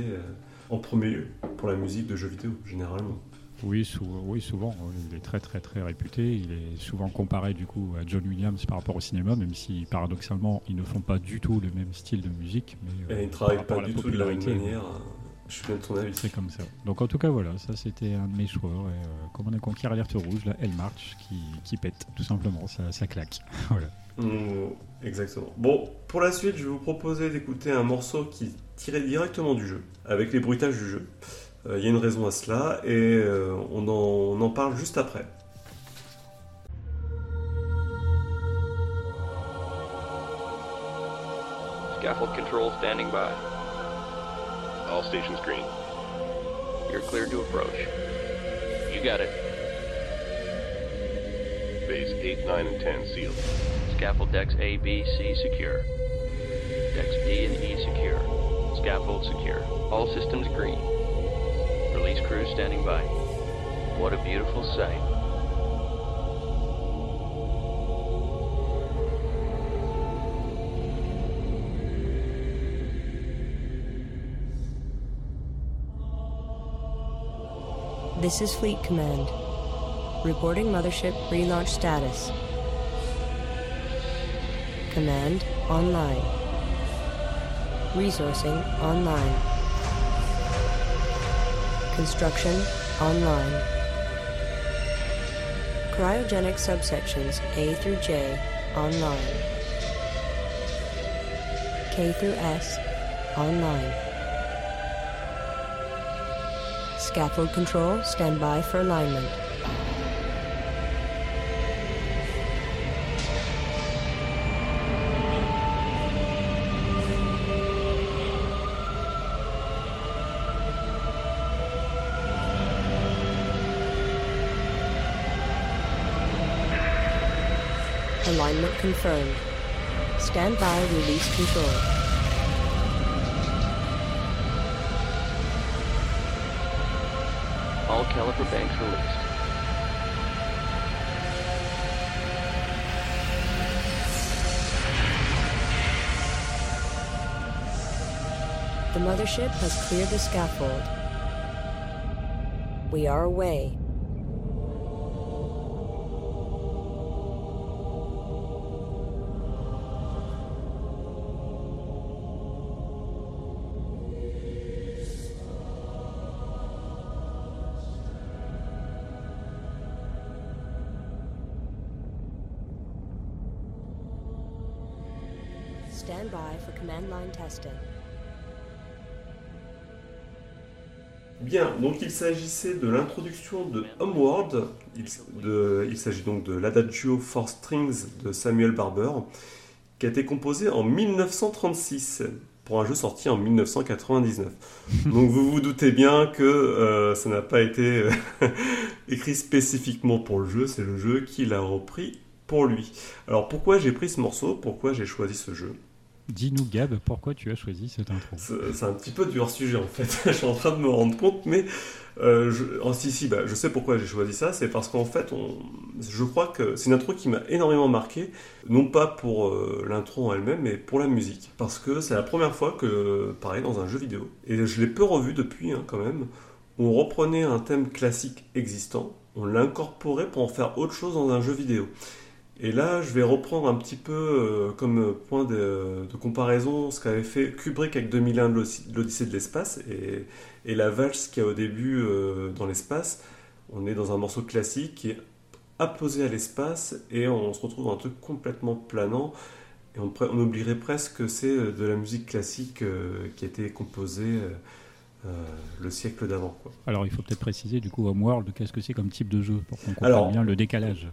en premier lieu pour la musique de jeux vidéo, généralement. Oui, oui, souvent. Il est très très très réputé. Il est souvent comparé du coup à John Williams par rapport au cinéma, même si paradoxalement ils ne font pas du tout le même style de musique. Mais, Et ils ne travaillent pas du tout de la même manière. Je suis bien de ton avis. C'est comme ça. Donc en tout cas voilà, ça c'était un de mes choix. Et, euh, comme on a conquis Alerte Rouge, la Elle March qui, qui, pète tout simplement, ça, ça claque. [LAUGHS] voilà. Mmh, exactement. Bon, pour la suite, je vais vous proposer d'écouter un morceau qui tiré directement du jeu, avec les bruitages du jeu. Il euh, y a une raison à cela et euh, on en, on en parle juste après. Scaffold control standing by. All stations green. You're cleared to approach. You got it. Base 8, 9, and 10 sealed. Scaffold decks A, B, C secure. Decks D and E secure. Scaffold secure. All systems green. release crew standing by. What a beautiful sight. This is Fleet Command. Reporting Mothership relaunch status. Command online. Resourcing online. Construction online. Cryogenic subsections A through J online. K through S online. Scaffold control, stand by for alignment. Confirmed. Stand by, release control. All caliper banks released. The mothership has cleared the scaffold. We are away. Bien, donc il s'agissait de l'introduction de Homeworld. Il s'agit donc de l'Adagio for Strings de Samuel Barber, qui a été composé en 1936 pour un jeu sorti en 1999. donc vous vous doutez bien que euh, ça n'a pas été euh, [LAUGHS] écrit spécifiquement pour le jeu, c'est le jeu qui l'a repris pour lui. Alors pourquoi j'ai pris ce morceau? Pourquoi j'ai choisi ce jeu? Dis-nous, Gab, pourquoi tu as choisi cette intro? C'est un petit peu du hors-sujet en fait, [LAUGHS] je suis en train de me rendre compte, mais euh, oh, si, si, bah, je sais pourquoi j'ai choisi ça, c'est parce qu'en fait, je crois que c'est une intro qui m'a énormément marqué, non pas pour euh, l'intro en elle-même, mais pour la musique, parce que c'est la première fois que, pareil, dans un jeu vidéo, et je l'ai peu revu depuis hein, quand même, on reprenait un thème classique existant, on l'incorporait pour en faire autre chose dans un jeu vidéo. Et là, je vais reprendre un petit peu euh, comme point de, de comparaison ce qu'avait fait Kubrick avec 2001, l'Odyssée de l'espace, et, et la valse qu'il y a au début euh, dans l'espace. On est dans un morceau classique qui est apposé à l'espace, et on se retrouve dans un truc complètement planant, et on, oublierait presque que c'est euh, de la musique classique euh, qui a été composée euh, le siècle d'avant. Alors, il faut peut-être préciser, du coup, Homeworld, qu'est-ce que c'est comme type de jeu, pour qu'on comprenne bien le décalage?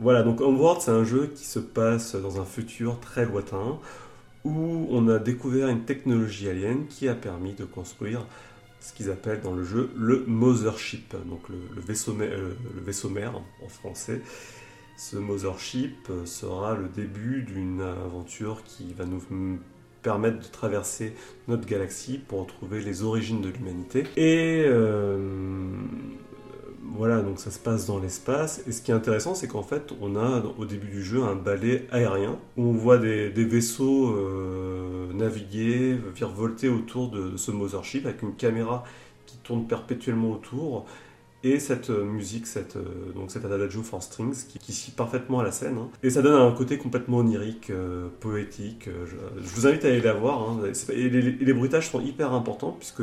Voilà, donc Homeworld, c'est un jeu qui se passe dans un futur très lointain où on a découvert une technologie alien qui a permis de construire ce qu'ils appellent dans le jeu le Mothership, donc le, vaisseau, euh, le vaisseau mère en français. Ce Mothership euh, sera le début d'une aventure qui va nous permettre de traverser notre galaxie pour retrouver les origines de l'humanité. Et euh, voilà, donc ça se passe dans l'espace. Et ce qui est intéressant, c'est qu'en fait, on a au début du jeu un balai aérien où on voit des, vaisseaux euh, naviguer, virevolter autour de, de ce Mothership avec une caméra qui tourne perpétuellement autour. Et cette euh, musique, cette, euh, donc cet Adagio for Strings, qui, qui scie parfaitement à la scène. hein. Et ça donne un côté complètement onirique, euh, poétique. Je, vous invite à aller la voir. hein. Et les, bruitages sont hyper importants, puisque,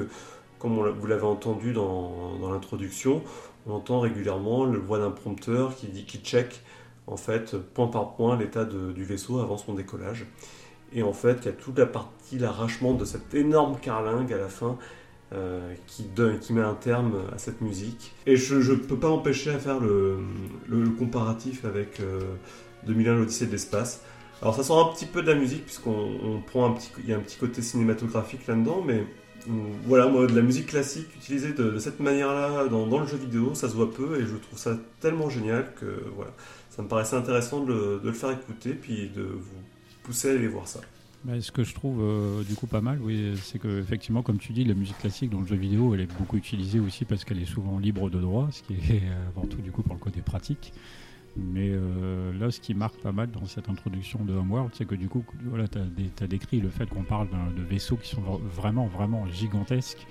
comme vous l'avez entendu dans l'introduction, on entend régulièrement le voix d'un prompteur qui dit qui check en fait point par point l'état du vaisseau avant son décollage. Et en fait, il y a toute la partie l'arrachement de cette énorme carlingue à la fin euh, qui, donne, qui met un terme à cette musique. Et je ne peux pas empêcher à faire le, comparatif avec euh, 2001 l'Odyssée de l'espace. Alors ça sort un petit peu de la musique puisqu'on on prend un petit, il y a un petit côté cinématographique là-dedans, mais euh, voilà, moi de la musique classique utilisée de, cette manière-là dans, le jeu vidéo, ça se voit peu et je trouve ça tellement génial que voilà, ça me paraissait intéressant de, le- faire écouter puis de vous pousser à aller voir ça. Bah, ce que je trouve euh, du coup pas mal, oui, c'est que effectivement, comme tu dis, la musique classique dans le jeu vidéo, elle est beaucoup utilisée aussi parce qu'elle est souvent libre de droit, ce qui est [LAUGHS] avant tout du coup pour le côté pratique. Mais euh, là, ce qui marque pas mal dans cette introduction de Homeworld, c'est que du coup, voilà, tu as, décrit le fait qu'on parle de vaisseaux qui sont vra- vraiment, vraiment gigantesques,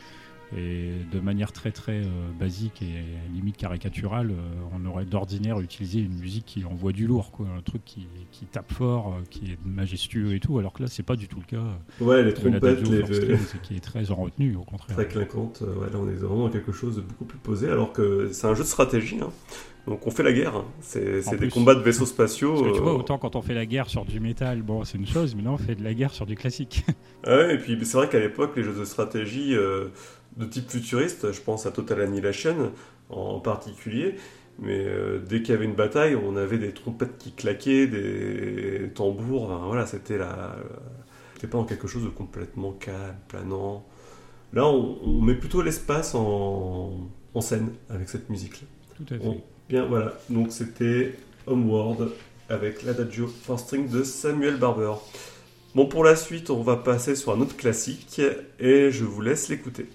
Et de manière très très euh, basique et limite caricaturale, euh, on aurait d'ordinaire utilisé une musique qui envoie du lourd, quoi, un truc qui, qui tape fort, euh, qui est majestueux et tout, alors que là c'est pas du tout le cas. Ouais, les de trompettes, les, Strings, qui est très en retenue au contraire. très clinquantes. euh, ouais, là, on est vraiment dans quelque chose de beaucoup plus posé, alors que c'est un jeu de stratégie. hein. Donc on fait la guerre. hein. C'est des plus. combats de vaisseaux spatiaux. Parce que tu vois, autant quand on fait la guerre sur du métal, bon, c'est une chose, mais là, on fait de la guerre sur du classique. Ah ouais, et puis c'est vrai qu'à l'époque, les jeux de stratégie euh, de type futuriste, je pense à Total Annihilation en particulier, mais euh, dès qu'il y avait une bataille, on avait des trompettes qui claquaient, des tambours, enfin, voilà, c'était la... C'était pas en quelque chose de complètement calme, planant. Là, on, on met plutôt l'espace en, en scène avec cette musique-là. Tout à fait. Bien, voilà. Donc c'était Homeward avec l'Adagio for String de Samuel Barber. Bon, pour la suite, on va passer sur un autre classique et je vous laisse l'écouter.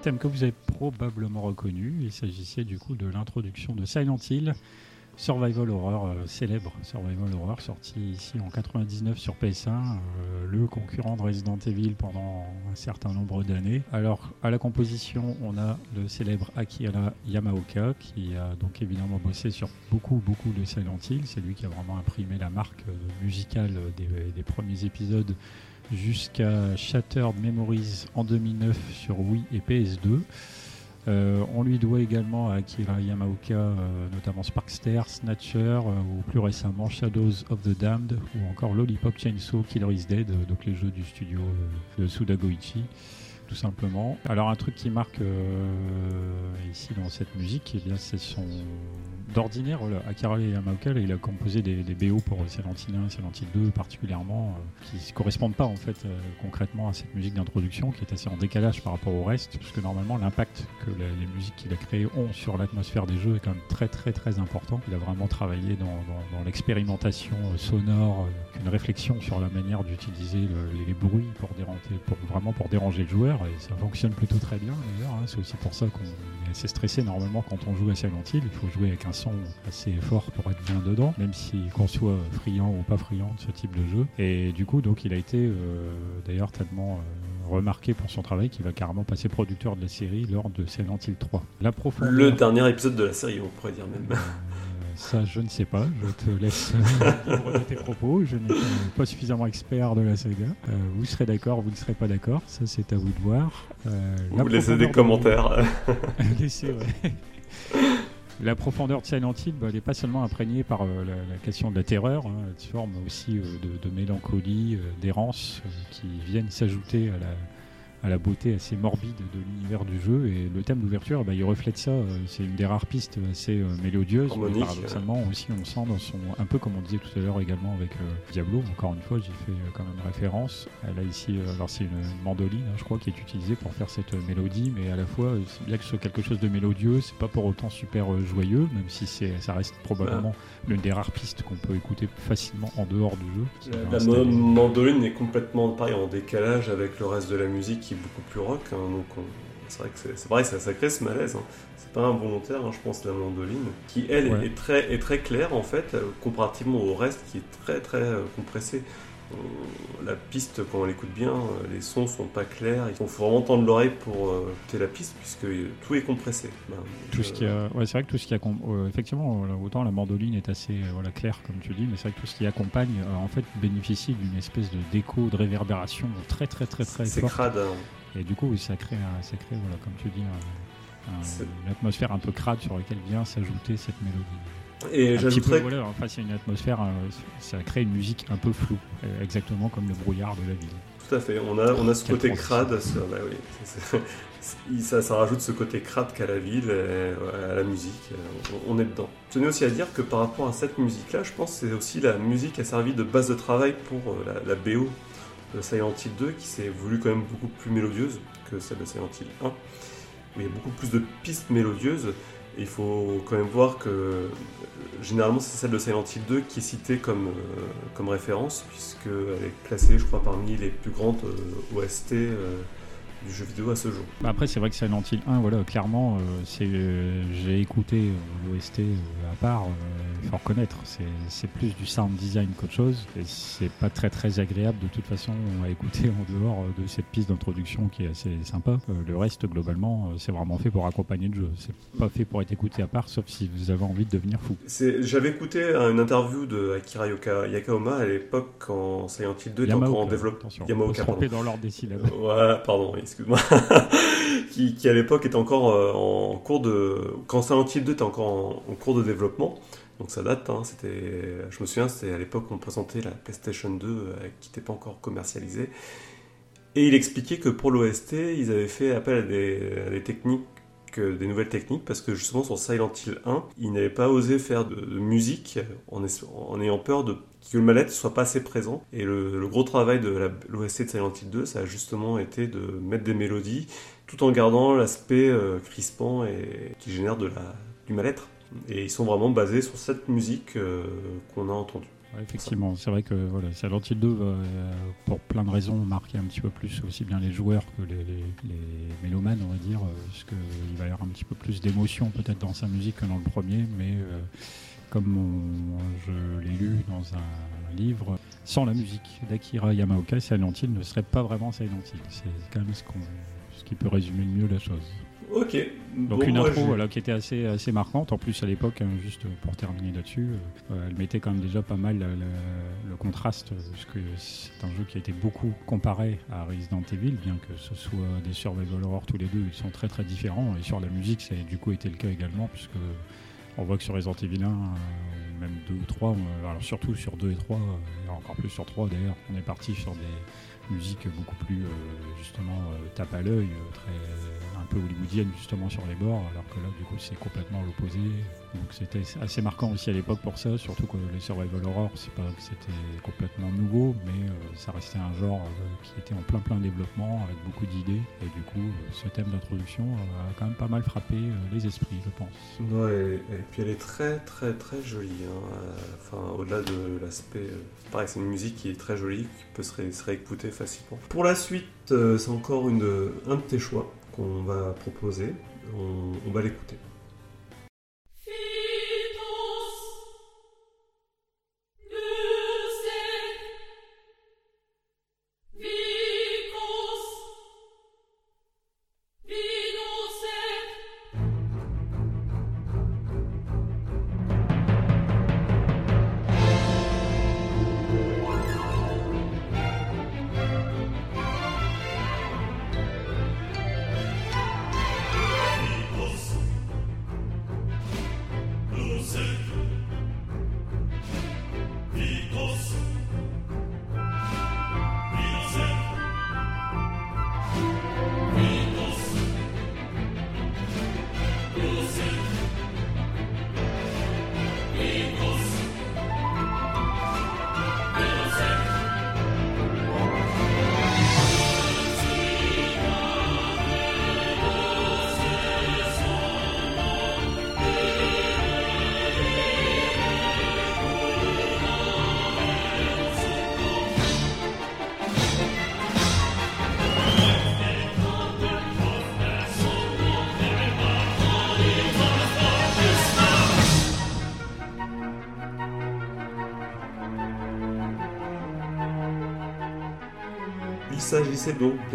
Thème que vous avez probablement reconnu. Il s'agissait du coup de l'introduction de Silent Hill, Survival Horror euh, célèbre, Survival Horror sorti ici en 99 sur PS1, euh, le concurrent de Resident Evil pendant un certain nombre d'années. Alors à la composition, on a le célèbre Akira Yamaoka qui a donc évidemment bossé sur beaucoup beaucoup de Silent Hill. C'est lui qui a vraiment imprimé la marque euh, musicale des, des premiers épisodes jusqu'à Shattered Memories en 2009 sur Wii et PS2. Euh, on lui doit également à Akira Yamaoka euh, notamment Sparkster, Snatcher euh, ou plus récemment Shadows of the Damned ou encore Lollipop Chainsaw Killer is Dead, donc les jeux du studio de Suda Goichi tout simplement. Alors un truc qui marque ici dans cette musique, eh c'est son d'ordinaire, Akira Yamaoka, il a composé des, BO pour Silent Hill 1 Silent Hill 2 particulièrement, euh, qui ne correspondent pas en fait euh, concrètement à cette musique d'introduction, qui est assez en décalage par rapport au reste, puisque normalement l'impact que les musiques qu'il a créées ont sur l'atmosphère des jeux est quand même très très très important. Il a vraiment travaillé dans, l'expérimentation euh, sonore, une réflexion sur la manière d'utiliser le- les, bruits pour déranger, pour vraiment pour déranger le joueur. et ça fonctionne plutôt très bien d'ailleurs. hein. C'est aussi pour ça qu'on est assez stressé normalement quand on joue à Silent. Il faut jouer avec un son assez fort pour être bien dedans, même si qu'on soit friand ou pas friand de ce type de jeu. Et du coup, donc il a été euh, d'ailleurs tellement euh, remarqué pour son travail qu'il va carrément passer producteur de la série lors de Silent Hill 3. La profondeur. Le dernier épisode de la série, on pourrait dire même. Euh, ça, je ne sais pas. Je te laisse euh, [LAUGHS] libre de tes propos. Je n'ai pas suffisamment expert de la saga. Euh, vous serez d'accord, vous ne serez pas d'accord. Ça, c'est à vous de voir. Euh, Vous laissez des de- commentaires. [LAUGHS] Laissez, ouais. [LAUGHS] La profondeur de Silent Hill, bah, n'est pas seulement imprégnée par euh, la, question de la terreur, hein, elle se forme aussi euh, de, mélancolie, euh, d'errance, qui viennent s'ajouter à la, à la beauté assez morbide de l'univers du jeu. Et le thème d'ouverture, bah, il reflète ça. euh, c'est une des rares pistes assez euh, mélodieuses. mais paradoxalement aussi, on sent dans son. Un peu comme on disait tout à l'heure également avec euh, Diablo, encore une fois, j'y fais euh, quand même référence. Elle a ici, euh, alors c'est une, une mandoline, hein, je crois, qui est utilisée pour faire cette mélodie, mais à la fois, c'est bien que ce soit quelque chose de mélodieux, c'est pas pour autant super joyeux, même si c'est, ça reste probablement l'une des rares pistes qu'on peut écouter facilement en dehors du jeu. La, mandoline est complètement pareil en décalage avec le reste de la musique qui est beaucoup plus rock. hein, donc on- c'est vrai que c'est, c'est pareil, ça, ça crée ce malaise. hein. C'est pas involontaire, hein, je pense, la mandoline, qui elle Ouais. est, très, est très claire en fait, euh, comparativement au reste qui est très très euh, compressé. On- La piste, quand on l'écoute bien, euh, les sons sont pas clairs. Il faut vraiment tendre l'oreille pour euh, écouter la piste puisque euh, tout est compressé. Ben, Tout ce euh, qui a, ouais, c'est vrai que tout ce qui euh, effectivement, euh, autant la mandoline est assez euh, voilà, claire comme tu dis, mais c'est vrai que tout ce qui accompagne, euh, en fait, bénéficie d'une espèce de déco, de réverbération très très très très c'est crade. hein. Et du coup, ça crée, un- ça crée voilà, comme tu dis, un- une atmosphère un peu crade sur laquelle vient s'ajouter cette mélodie. Et Un petit peu, voilà, enfin, c'est une atmosphère, euh, ça crée une musique un peu floue, euh, exactement comme le brouillard de la ville. Tout à fait, on a, on a ce côté crade, ça, bah oui, ça, ça rajoute ce côté crade qu'à la ville, et à la musique, euh, on, on est dedans. Je tenais aussi à dire que par rapport à cette musique-là, je pense que c'est aussi la musique qui a servi de base de travail pour la, la BO de Silent Hill 2, qui s'est voulu quand même beaucoup plus mélodieuse que celle de Silent Hill 1, où il y a beaucoup plus de pistes mélodieuses, il faut quand même voir que euh, généralement c'est celle de Silent Hill 2 qui est citée comme, euh, comme référence, puisqu'elle est classée, je crois, parmi les plus grandes euh, OST du jeu vidéo à ce jour. Bah Après, c'est vrai que Silent Hill 1, voilà, clairement, euh, c'est, euh, j'ai écouté euh, l'OST à part, il faut reconnaître, c'est, plus du sound design qu'autre chose, et c'est pas très très agréable de toute façon à écouter [LAUGHS] en dehors de cette piste d'introduction qui est assez sympa. Le reste, globalement, c'est vraiment fait pour accompagner le jeu, c'est pas fait pour être écouté à part, sauf si vous avez envie de devenir fou. J'avais écouté une interview de Akira Yoka- Yakaoma à l'époque quand Silent Hill 2 était encore en développement. Yamaoka, on peut se tromper dans l'ordre des syllabes. Voilà, pardon, oui, [LAUGHS] qui, à l'époque était encore euh, en cours de. Quand Silent Hill 2 était encore en, cours de développement, donc ça date, hein, c'était, je me souviens, c'était à l'époque où on présentait la PlayStation 2 euh, qui n'était pas encore commercialisée. Et il expliquait que pour l'OST, ils avaient fait appel à des, techniques, des nouvelles techniques, parce que justement sur Silent Hill 1, ils n'avaient pas osé faire de, musique en ayant peur de que le mal-être soit pas assez présent. Et le, gros travail de l'OST de Silent Hill 2, ça a justement été de mettre des mélodies tout en gardant l'aspect euh, crispant et qui génère du mal-être. Et ils sont vraiment basés sur cette musique euh, qu'on a entendue. Effectivement, c'est vrai que Silent Hill 2 va, euh, pour plein de raisons, marquer un petit peu plus aussi bien les joueurs que les, les, les mélomanes, on va dire, parce qu'il va y avoir un petit peu plus d'émotion peut-être dans sa musique que dans le premier, mais comme on- je l'ai lu dans un livre, sans la musique d'Akira Yamaoka, Silent Hill ne serait pas vraiment Silent Hill. C'est quand même ce, qu'on- ce qui peut résumer le mieux la chose. Ok. Donc Bon, une intro voilà, qui était assez, assez marquante. En plus à l'époque, hein, juste pour terminer là-dessus, euh, elle mettait quand même déjà pas mal euh, le, le contraste, parce que c'est un jeu qui a été beaucoup comparé à Resident Evil, bien que ce soit des survival horror tous les deux, ils sont très très différents. Et sur la musique, ça a du coup été le cas également, puisque on voit que sur Resident Evil 1, euh, même 2 ou 3, on- alors surtout sur 2 et 3, euh, encore plus sur 3 d'ailleurs, on est parti sur des musiques beaucoup plus euh, justement euh, tape à l'œil, euh, très peu hollywoodienne justement sur les bords, alors que là du coup c'est complètement l'opposé. Donc c'était assez marquant aussi à l'époque pour ça, surtout que les survival horror, c'est pas que c'était complètement nouveau, mais euh, ça restait un genre euh, qui était en plein plein développement avec beaucoup d'idées et du coup, euh, ce thème d'introduction a quand même pas mal frappé les esprits, je pense. Ouais, et puis elle est très très très jolie. hein. Enfin, au-delà de l'aspect. Pareil, c'est une musique qui est très jolie, qui peut se, ré- se réécouter facilement. Pour la suite, c'est encore une, un de tes choix qu'on va proposer. On, va l'écouter.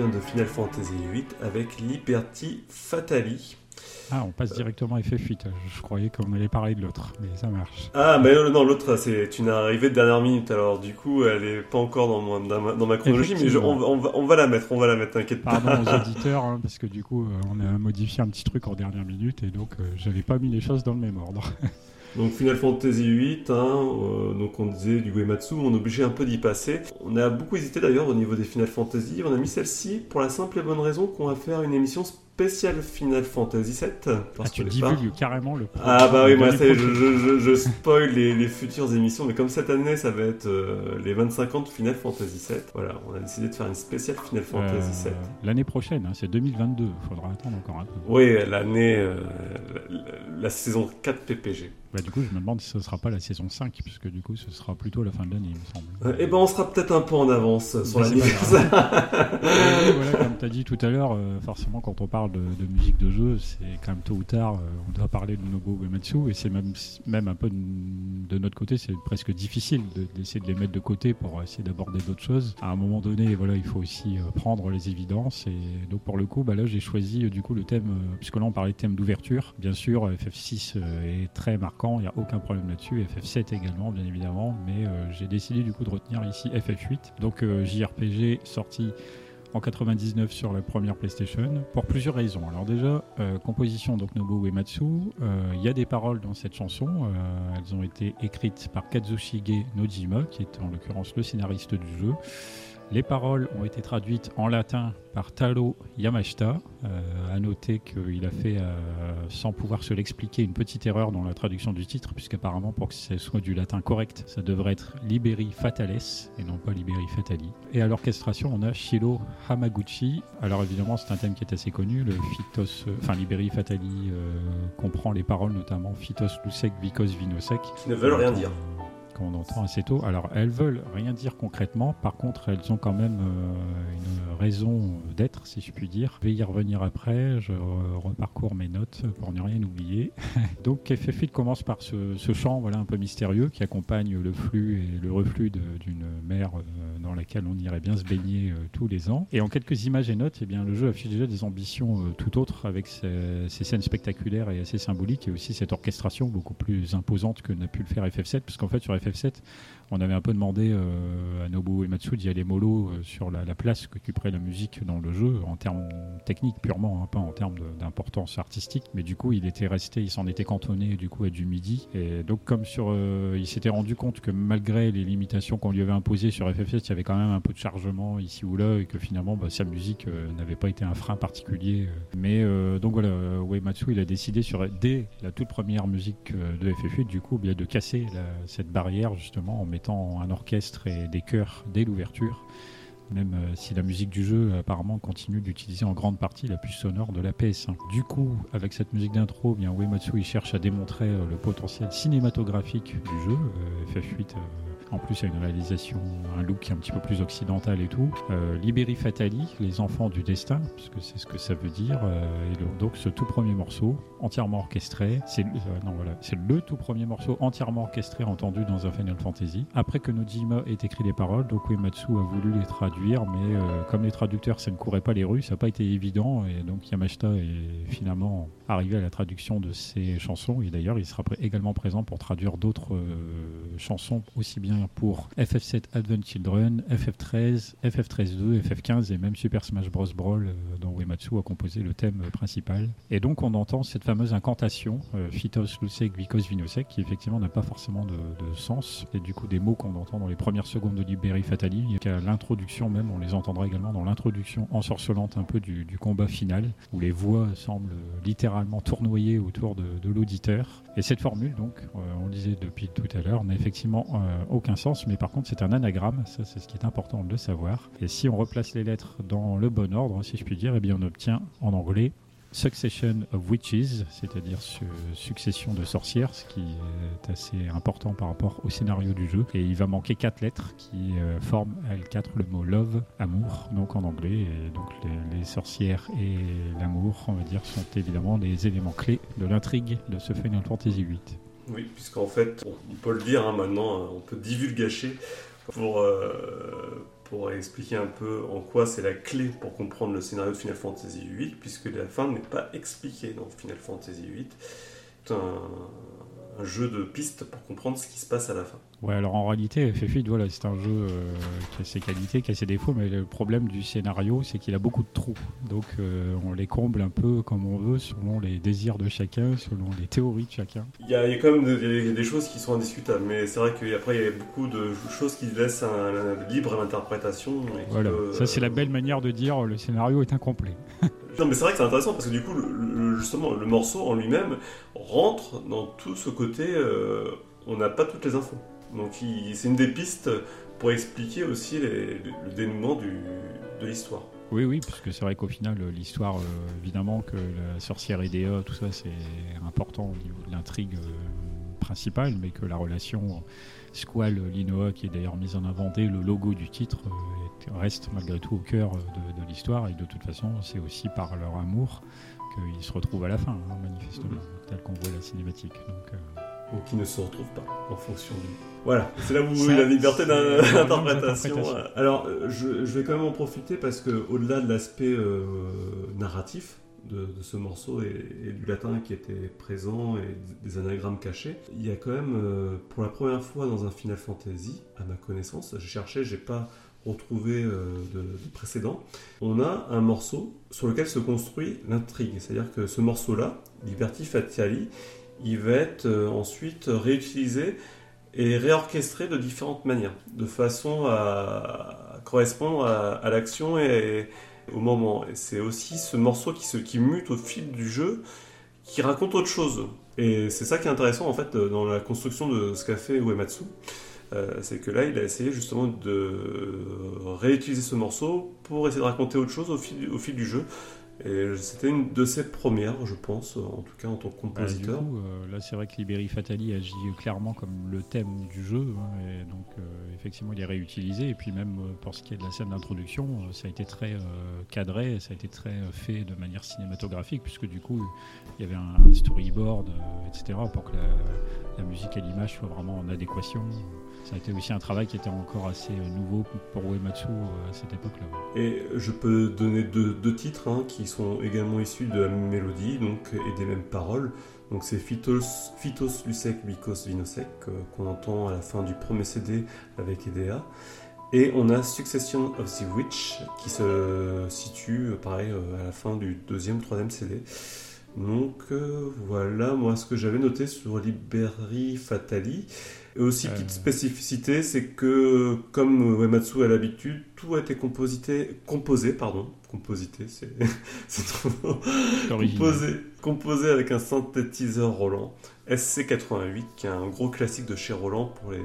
De Final Fantasy VIII avec Liberty Fatali. Ah, on passe directement à FF8. Je croyais qu'on allait parler de l'autre, mais ça marche. Ah, mais non, l'autre, c'est une arrivée de dernière minute, alors du coup, elle est pas encore dans, mon- dans ma, dans ma chronologie, mais je- on, va- on va, on va la mettre, on va la mettre, t'inquiète pas. Pardon aux [LAUGHS] auditeurs, hein, parce que du coup, euh, on a modifié un petit truc en dernière minute, et donc euh, j'avais pas mis les choses dans le même ordre. [LAUGHS] Donc Final Fantasy VIII, hein, euh, donc on disait du Uematsu, on est obligé un peu d'y passer. On a beaucoup hésité d'ailleurs au niveau des Final Fantasy, on a mis celle-ci pour la simple et bonne raison qu'on va faire une émission spéciale Final Fantasy VII. Ah, Parce tu qu'au départ- divulgues carrément le Ah bah oui, moi ça je, je, je, spoil les, les futures émissions, mais comme cette année ça va être euh, les 25 ans de Final Fantasy VII, voilà, on a décidé de faire une spéciale Final Fantasy Euh, VII. L'année prochaine, hein, c'est 2022. Faudra attendre encore un peu. Oui, l'année, euh, la, la- la saison 4 PPG. Bah, du coup, je me demande si ce sera pas la saison 5, puisque du coup, ce sera plutôt la fin de l'année, il me semble. Euh, eh ben on sera peut-être un peu en avance sur pas l'anniversaire. [LAUGHS] Oui, voilà, comme tu as dit tout à l'heure, euh, forcément, quand on parle de, de musique de jeu, c'est quand même tôt ou tard, euh, on doit parler de Nobuo Uematsu, et c'est même, même un peu de, de notre côté, c'est presque difficile de- d'essayer de, les mettre de côté pour essayer d'aborder d'autres choses. À un moment donné, voilà, il faut aussi euh, prendre les évidences, et donc pour le coup, bah, là, j'ai choisi euh, du coup le thème, euh, puisque là, on parlait de thème d'ouverture. Bien sûr, FF6 euh, est très marquant, il n'y a aucun problème là-dessus, FF7 également, bien évidemment, mais euh, j'ai décidé du coup de retenir ici FF8, donc euh, JRPG sorti en 99 sur la première PlayStation pour plusieurs raisons. Alors déjà, euh, composition donc Nobuo Uematsu, il y a des paroles dans cette chanson, elles ont été écrites par Kazushige Nojima, qui est en l'occurrence le scénariste du jeu. Les paroles ont été traduites en latin par Taro Yamashita. Euh, à noter qu'il a fait, euh, sans pouvoir se l'expliquer, une petite erreur dans la traduction du titre, puisqu'apparemment, pour que ce soit du latin correct, ça devrait être Liberi Fatales et non pas Liberi Fatali. Et à l'orchestration, on a Shiro Hamaguchi. Alors évidemment, c'est un thème qui est assez connu. Le euh, enfin Liberi Fatali euh, comprend les paroles notamment Phytos Lusek Vikos Vinosek. Qui ne veulent rien dire. Qu'on entend assez tôt. Alors, elles veulent rien dire concrètement. Par contre, elles ont quand même euh, une raison d'être, si je puis dire. Je vais y revenir après. Je re- reparcours mes notes pour ne rien oublier. [LAUGHS] Donc, FF8 commence par ce, chant voilà, un peu mystérieux qui accompagne le flux et le reflux d'une mer euh, dans laquelle on irait bien se baigner euh, tous les ans. Et en quelques images et notes, eh bien, le jeu affiche déjà des ambitions tout autres avec ces, ces scènes spectaculaires et assez symboliques et aussi cette orchestration beaucoup plus imposante que n'a pu le faire FF7 parce qu'en fait sur FF7 FF7 on avait un peu demandé euh, à Nobuo Uematsu d'y aller mollo euh, sur la, la place qu'occuperait la musique dans le jeu en termes techniques purement, hein, pas en termes d'importance artistique. Mais du coup, il était resté, il s'en était cantonné du coup à du midi. Et donc, comme sur, euh, il s'était rendu compte que malgré les limitations qu'on lui avait imposées sur FF7, il y avait quand même un peu de chargement ici ou là et que finalement, bah, sa musique euh, n'avait pas été un frein particulier. euh. Mais donc voilà, Uematsu, il a décidé sur dès la toute première musique de FF8, du coup, bien de casser cette barrière justement en mettant un orchestre et des chœurs dès l'ouverture même euh, si la musique du jeu apparemment continue d'utiliser en grande partie la puce sonore de la PS1. Du coup, avec cette musique d'intro, bien Uematsu il cherche à démontrer euh, le potentiel cinématographique du jeu. Euh, FF8 en plus, il y a une réalisation, un look un petit peu plus occidental et tout. Euh, Liberi Fatali, les enfants du destin, puisque c'est ce que ça veut dire. Et donc, ce tout premier morceau, entièrement orchestré, c'est euh, voilà, le tout premier morceau entièrement orchestré entendu dans un Final Fantasy. Après que Nojima ait écrit les paroles, donc Uematsu a voulu les traduire, mais euh, comme les traducteurs, ça ne courait pas les rues, ça n'a pas été évident. Et donc, Yamashita est finalement arrivé à la traduction de ces chansons. Et d'ailleurs, il sera également présent pour traduire d'autres euh, chansons, aussi bien pour FF7 Advent Children, FF13, FF13-2, FF15 et même Super Smash Bros. Brawl, dont Uematsu a composé le thème principal. Et donc, on entend cette fameuse incantation, euh, Phytos Lusek Vikos Vinosek, qui effectivement n'a pas forcément de, sens. Et du coup, des mots qu'on entend dans les premières secondes de Liberi Fatali, qu'à l'introduction même, on les entendra également dans l'introduction ensorcelante un peu du, combat final, où les voix semblent littéralement tournoyer autour de, l'auditeur. Et cette formule, donc, euh, on le disait depuis tout à l'heure, n'a effectivement euh, aucun sens, mais par contre c'est un anagramme, ça c'est ce qui est important de savoir. Et si on replace les lettres dans le bon ordre, si je puis dire, eh bien on obtient en anglais Succession of Witches, c'est-à-dire su- succession de sorcières, ce qui est assez important par rapport au scénario du jeu. Et il va manquer quatre lettres qui euh, forment à L4 le mot love, amour, donc en anglais. Et donc les, sorcières et l'amour, on va dire, sont évidemment des éléments clés de l'intrigue de ce Final Fantasy VIII. Oui, puisqu'en fait, on peut le dire hein, maintenant, on peut divulgacher pour, euh, pour expliquer un peu en quoi c'est la clé pour comprendre le scénario de Final Fantasy VIII, puisque la fin n'est pas expliquée dans Final Fantasy VIII. Un jeu de pistes pour comprendre ce qui se passe à la fin. Ouais, alors en réalité, FF8, voilà, c'est un jeu euh, qui a ses qualités, qui a ses défauts, mais le problème du scénario, c'est qu'il a beaucoup de trous. Donc euh, on les comble un peu comme on veut, selon les désirs de chacun, selon les théories de chacun. Il y a, il y a quand même des, des choses qui sont indiscutables, mais c'est vrai qu'après, il y a beaucoup de choses qui laissent un, un libre à l'interprétation. Voilà, peut, ça c'est la euh, belle manière de dire le scénario est incomplet. [LAUGHS] Non, mais c'est vrai que c'est intéressant parce que du coup, le- justement, le morceau en lui-même rentre dans tout ce côté. euh, on n'a pas toutes les infos. Donc, c'est une des pistes pour expliquer aussi les- le dénouement du- de l'histoire. Oui, oui, puisque c'est vrai qu'au final, euh, l'histoire, euh, évidemment, que la sorcière Edea, tout ça, c'est important au niveau de l'intrigue principale, mais que la relation Squall-Linoa, qui est d'ailleurs mise en avant dès le logo du titre, euh, est- reste malgré tout au cœur de, de l'histoire, et de toute façon, c'est aussi par leur amour qu'ils se retrouvent à la fin, hein, manifestement, tel qu'on voit la cinématique. Donc, euh, Donc, ne se retrouve pas en fonction du. Voilà, c'est là où Ça, la liberté d'interprétation. Alors, euh, je, je vais quand même en profiter parce que, au-delà de l'aspect euh, narratif de, de ce morceau et, et du latin qui était présent et des anagrammes cachés, il y a quand même, euh, pour la première fois dans un Final Fantasy, à ma connaissance, j'ai cherché, j'ai pas retrouvé euh, de, de on a un morceau sur lequel se construit l'intrigue. C'est-à-dire que ce morceau-là, Liberty Fatali, il va être euh, ensuite réutilisé et réorchestré de différentes manières, de façon à correspondre à, l'action et au moment. C'est aussi ce morceau qui, se, qui mute au fil du jeu, qui raconte autre chose. Et c'est ça qui est intéressant en fait dans la construction de ce qu'a fait Uematsu. Euh, c'est que là, il a essayé justement de réutiliser ce morceau pour essayer de raconter autre chose au fil, au fil du jeu. Et c'était une de ses premières, je pense, en tout cas en tant que Bah, compositeur. du coup, euh, là, c'est vrai que Liberi Fatali agit clairement comme le thème du jeu, hein, et donc euh, effectivement, il est réutilisé. Et puis même euh, pour ce qui est de la scène d'introduction, ça a été très cadré, ça a été très fait de manière cinématographique, puisque du coup, il y avait un, un storyboard, etc., pour que la, la musique et l'image soient vraiment en adéquation. Ça a été aussi un travail qui était encore assez euh, nouveau pour Uematsu euh, à cette époque-là. Et je peux donner deux, titres hein, qui sont également issus de la même mélodie donc, et des mêmes paroles. Donc c'est Phytos, Lusek Vikos Vinosek euh, qu'on entend à la fin du premier CD avec Edea. Et on a Succession of the Witch qui se situe pareil à la fin du deuxième, troisième CD. Donc voilà moi ce que j'avais noté sur Liberi Fatali. Et aussi, Euh. petite spécificité, c'est que, comme Uematsu a l'habitude, tout a été composité, composé, pardon, composité, c'est [LAUGHS] composé, composé avec un synthétiseur Roland SC88, qui est un gros classique de chez Roland pour les,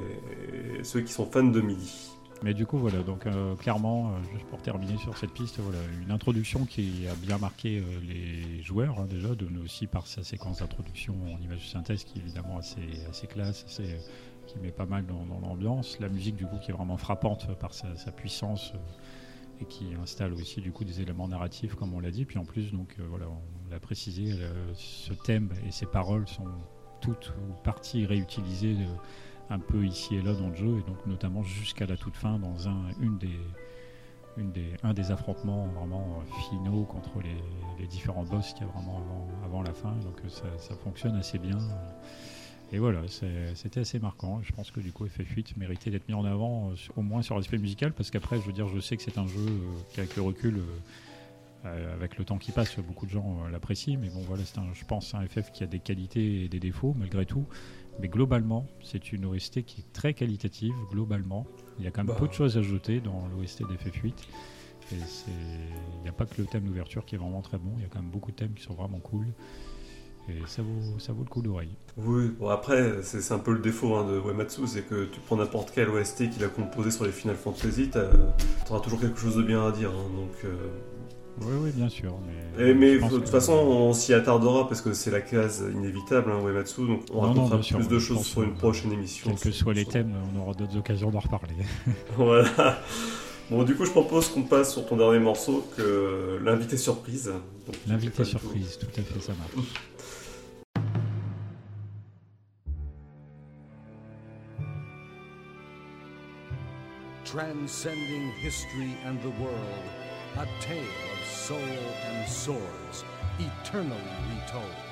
ceux qui sont fans de MIDI. Mais du coup, voilà, donc euh, clairement, euh, juste pour terminer sur cette piste, voilà, une introduction qui a bien marqué euh, les joueurs hein, déjà, de, aussi par sa séquence d'introduction en image de synthèse qui est évidemment assez, assez classe, assez, euh, qui met pas mal dans, l'ambiance. La musique, du coup, qui est vraiment frappante par sa, sa puissance euh, et qui installe aussi, du coup, des éléments narratifs, comme on l'a dit. Puis en plus, donc, euh, voilà, on l'a précisé, le- ce thème et ses paroles sont toutes ou parties réutilisées. euh, un peu ici et là dans le jeu, et donc notamment jusqu'à la toute fin dans un, une des, une des, un des affrontements vraiment euh, finaux contre les, différents boss qu'il y a vraiment avant, la fin. Donc euh, ça fonctionne assez bien. Et voilà, c'était assez marquant. Je pense que du coup, FF8 méritait d'être mis en avant, euh, au moins sur l'aspect musical, parce qu'après, je veux dire, je sais que c'est un jeu euh, qui, avec le recul, euh, avec le temps qui passe, beaucoup de gens l'apprécient. Mais bon, voilà, c'est un, je pense, un FF qui a des qualités et des défauts, malgré tout. Mais globalement, c'est une OST qui est très qualitative, globalement. Il y a quand même Bah. peu de choses à jeter dans l'OST d'FF8. Et c'est- il n'y a pas que le thème d'ouverture qui est vraiment très bon, il y a quand même beaucoup de thèmes qui sont vraiment cool. Et ça vaut, ça vaut le coup d'oreille. Oui, bon après, c'est un peu le défaut hein, de Uematsu, c'est que tu prends n'importe quel OST qu'il a composé sur les Final Fantasy, t'as- t'auras toujours quelque chose de bien à dire. hein, donc, euh, Oui, oui, bien sûr. Mais, Et, mais je de toute que- façon, on s'y attardera parce que c'est la case inévitable, hein, Uematsu, donc on Non, racontera sûr, plus de choses sur une prochaine émission. quels que soient les thèmes, on aura d'autres occasions d'en reparler. [LAUGHS] Voilà. Bon, du coup, je propose qu'on passe sur ton dernier morceau, que l'invité surprise. L'invité surprise, tout à fait, ça marche. Transcending history and the world, a tale of soul and swords, eternally retold.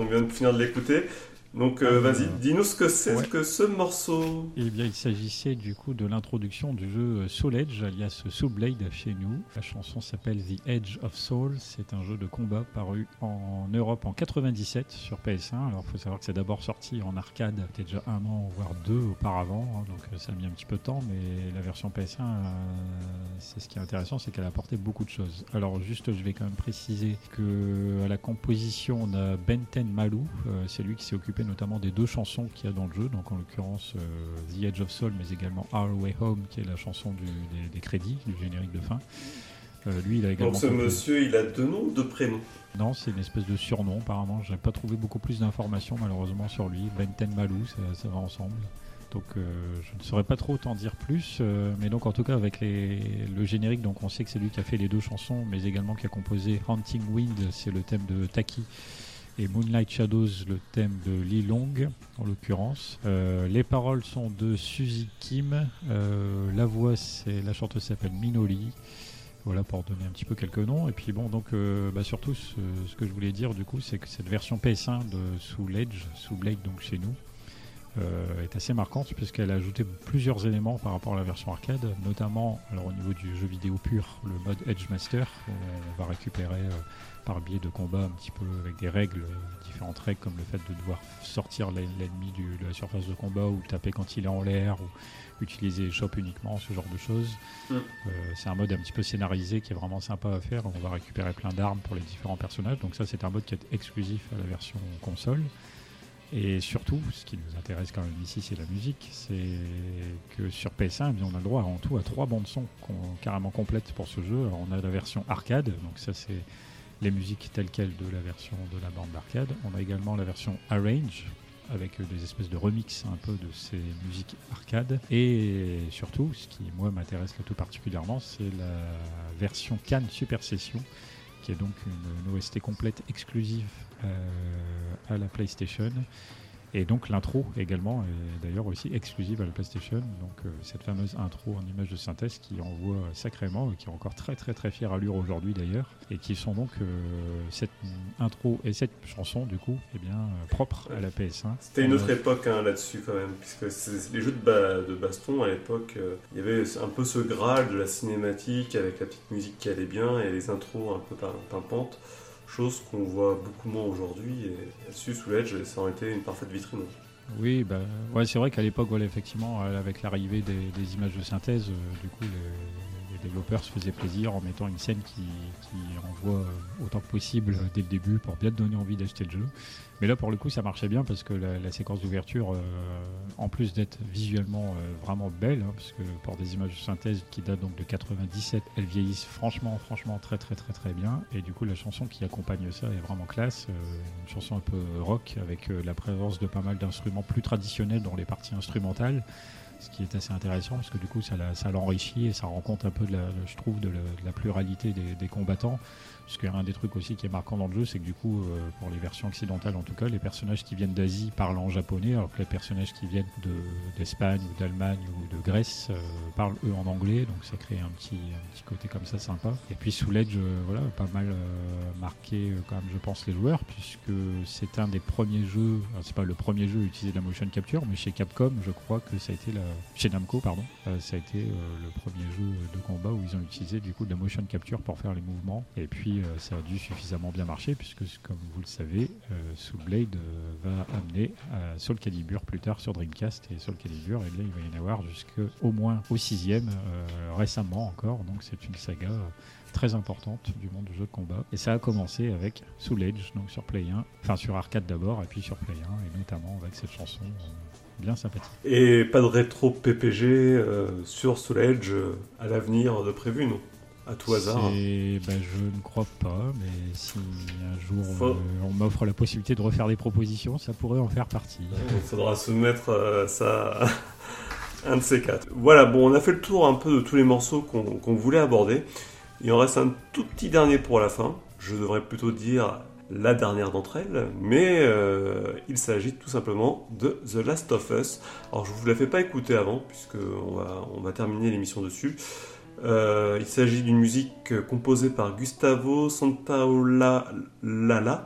On vient de finir de l'écouter. Donc euh, Ah, vas-y, euh, dis-nous ce que c'est ouais. que ce morceau. Eh bien, il s'agissait du coup de l'introduction du jeu Soul Edge, alias Soul Blade chez nous. La chanson s'appelle The Edge of Soul. C'est un jeu de combat paru en Europe en 97 sur PS1. Alors, il faut savoir que c'est d'abord sorti en arcade, peut-être déjà un an, voire deux auparavant. hein, donc, euh, ça a mis un petit peu de temps, mais la version PS1, euh, c'est ce qui est intéressant, c'est qu'elle a apporté beaucoup de choses. Alors, juste, je vais quand même préciser que à la composition, on a Benten Malou. Euh, c'est lui qui s'est occupé notamment des deux chansons qu'il y a dans le jeu. Donc, en l'occurrence, euh, The Edge of Soul, mais également Our Way Home, qui est la chanson du- des, des crédits, du générique de fin. Euh, lui, il a également. Donc ce monsieur, il a deux noms ou deux prénoms Non, c'est une espèce de surnom, apparemment. Je n'ai pas trouvé beaucoup plus d'informations, malheureusement, sur lui. Benten Malou, ça, ça va ensemble. Donc, euh, je ne saurais pas trop t'en dire plus. euh, mais donc, en tout cas, avec les- le générique, donc on sait que c'est lui qui a fait les deux chansons, mais également qui a composé Hunting Wind, c'est le thème de Taki. Et Moonlight Shadows, le thème de Lee Long, en l'occurrence. Euh, les paroles sont de Suzy Kim. Euh, la voix, la chanteuse s'appelle Minoli. Voilà pour donner un petit peu quelques noms. Et puis bon, donc euh, bah, surtout ce, que je voulais dire du coup, c'est que cette version PS1 de Soul Edge, Soul Blade donc chez nous, est assez marquante puisqu'elle a ajouté plusieurs éléments par rapport à la version arcade, notamment alors au niveau du jeu vidéo pur, le mode Edge Master, on va récupérer par biais de combats un petit peu avec des règles, euh, différentes règles comme le fait de devoir sortir l'en- l'ennemi de la surface de combat ou taper quand il est en l'air ou utiliser les chops uniquement, ce genre de choses. Mm. Euh, c'est un mode un petit peu scénarisé qui est vraiment sympa à faire. On va récupérer plein d'armes pour les différents personnages. Donc ça, c'est un mode qui est exclusif à la version console. Et surtout, ce qui nous intéresse quand même ici, c'est la musique. C'est que sur PS1, eh bien, on a le droit en tout à trois bandes son carrément complètes pour ce jeu. Alors, on a la version arcade, donc ça c'est les musiques telles quelles de la version de la bande d'arcade. On a également la version Arrange avec euh, des espèces de remix un peu de ces musiques arcade. Et surtout, ce qui moi m'intéresse là tout particulièrement, c'est la version Cannes Super Session, qui est donc une, OST complète exclusive euh, à la PlayStation. Et donc l'intro également est d'ailleurs aussi exclusive à la PlayStation. Donc euh, cette fameuse intro en image de synthèse qui envoie sacrément et qui est encore très très très fière allure aujourd'hui d'ailleurs. Et qui sont donc euh, cette intro et cette chanson du coup eh bien, propres à la PS1. C'était une Euh, autre époque hein, là-dessus quand même, puisque c'est- les jeux de, ba- de baston à l'époque, euh, il y avait un peu ce graal de la cinématique avec la petite musique qui allait bien et les intros un peu pim- pimpantes, chose qu'on voit beaucoup moins aujourd'hui. Et là-dessus, sous l'Edge, ça aurait été une parfaite vitrine. Oui, bah, ouais, c'est vrai qu'à l'époque, voilà, effectivement, euh, avec l'arrivée des, images de synthèse, euh, du coup, les développeurs se faisaient plaisir en mettant une scène qui, envoie euh, autant que possible euh, dès le début pour bien te donner envie d'acheter le jeu. Mais là, pour le coup, ça marchait bien parce que la, séquence d'ouverture, euh, en plus d'être visuellement vraiment belle, hein, parce que pour des images de synthèse qui datent donc de 97, elles vieillissent franchement, franchement très, très, très, très bien. Et du coup, la chanson qui accompagne ça est vraiment classe. une chanson un peu rock avec la présence de pas mal d'instruments plus traditionnels dans les parties instrumentales. Ce qui est assez intéressant parce que du coup ça, l'enrichit et ça rend compte un peu de la, je trouve de la, pluralité des combattants. Parce qu'un des trucs aussi qui est marquant dans le jeu, c'est que du coup, euh, pour les versions occidentales en tout cas, les personnages qui viennent d'Asie parlent en japonais, alors que les personnages qui viennent de- d'Espagne ou d'Allemagne ou de Grèce euh, parlent eux en anglais, donc ça crée un petit, un côté comme ça sympa. Et puis sous l'Edge, euh, voilà, pas mal euh, marqué quand même, je pense, les joueurs, puisque c'est un des premiers jeux, c'est pas le premier jeu à utiliser de la motion capture, mais chez Capcom, je crois que ça a été la, chez Namco, pardon, ça a été le premier jeu de combat où ils ont utilisé du coup de la motion capture pour faire les mouvements. Et puis euh, ça a dû suffisamment bien marcher, puisque comme vous le savez, euh, Soul Blade euh, va amener à Soul Calibur plus tard sur Dreamcast et Soul Calibur, et là il va y en avoir jusqu'au moins au sixième euh, récemment encore. Donc c'est une saga euh, très importante du monde du jeu de combat. Et ça a commencé avec Soul Edge, donc sur Play 1, enfin sur arcade d'abord, et puis sur Play 1, et notamment avec cette chanson euh, bien sympathique. Et pas de rétro PPG euh, sur Soul Edge euh, à l'avenir de prévu, non? À tout hasard. Ben, je ne crois pas, mais si un jour Faut- euh, on m'offre la possibilité de refaire des propositions, ça pourrait en faire partie. Il faudra se mettre euh, ça [LAUGHS] un de ces quatre. Voilà, bon, on a fait le tour un peu de tous les morceaux qu'on voulait aborder. Il en reste un tout petit dernier pour la fin. Je devrais plutôt dire la dernière d'entre elles, mais euh, il s'agit tout simplement de The Last of Us. Alors je vous la fais pas écouter avant, puisque on va, on va terminer l'émission dessus. Euh, il s'agit d'une musique composée par Gustavo Santaolalla,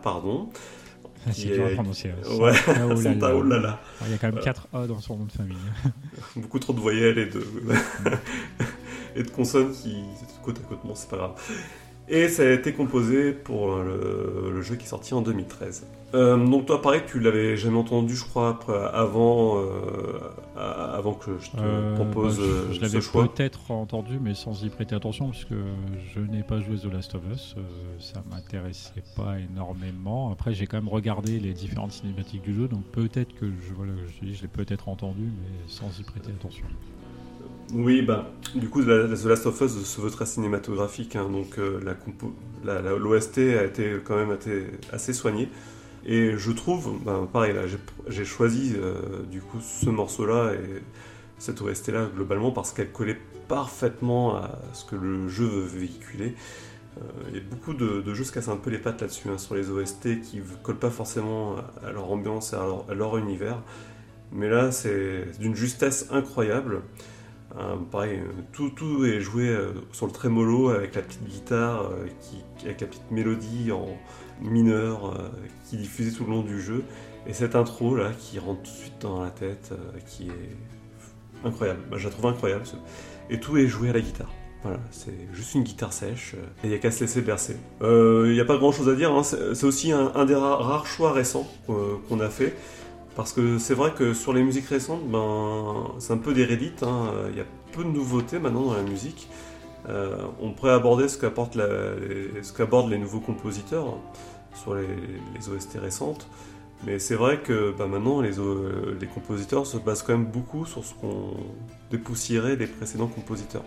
pardon. C'est Qui dur à est- prononcer. Ouais, [LAUGHS] Santaolalla. Il y a quand même Voilà. 4 A dans son nom de famille. [LAUGHS] beaucoup trop de voyelles et de, [LAUGHS] et de consonnes qui côte à côte. Bon, c'est pas grave. Et ça a été composé pour le, le jeu qui est sorti en 2013. Euh, donc toi, pareil, tu l'avais jamais entendu, je crois, avant, euh, avant que je te Euh, propose bah, euh, je je ce l'avais peut-être entendu, mais sans y prêter attention, puisque je n'ai pas joué The Last of Us. euh, ça m'intéressait pas énormément. Après, j'ai quand même regardé les différentes cinématiques du jeu, donc peut-être que je, voilà, je, je l'ai peut-être entendu, mais sans y prêter attention. Oui, bah, du coup, The Last of Us se veut très cinématographique, hein, donc euh, l'OST a été quand même assez soignée. Et je trouve, ben, pareil, j'ai- choisi euh, du coup ce morceau-là et cette OST-là globalement parce qu'elle collait parfaitement à ce que le jeu veut véhiculer. Euh, Il beaucoup de, jeux se cassent un peu les pattes là-dessus, hein, sur les OST qui ne collent pas forcément à leur ambiance et à leur univers. Mais là, c'est d'une justesse incroyable. Pareil, euh, tout, est joué euh, sur le trémolo avec la petite guitare, euh, qui, avec la petite mélodie en mineur qui diffusée tout le long du jeu. Et cette intro là qui rentre tout de suite dans la tête, qui est incroyable. Bah, je la trouve incroyable. Et tout est joué à la guitare. Voilà, c'est juste une guitare sèche, et il n'y a qu'à se laisser bercer. Il n'y a pas grand chose à dire, hein, c'est aussi un, des ra- rares choix récents qu'on a fait. Parce que c'est vrai que sur les musiques récentes, ben, c'est un peu des Reddit, hein, il y a peu de nouveautés maintenant dans la musique. Euh, on pourrait aborder ce qu'abordent les nouveaux compositeurs sur les, OST récentes. Mais c'est vrai que ben, maintenant, les, les compositeurs se basent quand même beaucoup sur ce qu'on dépoussiérait les précédents compositeurs.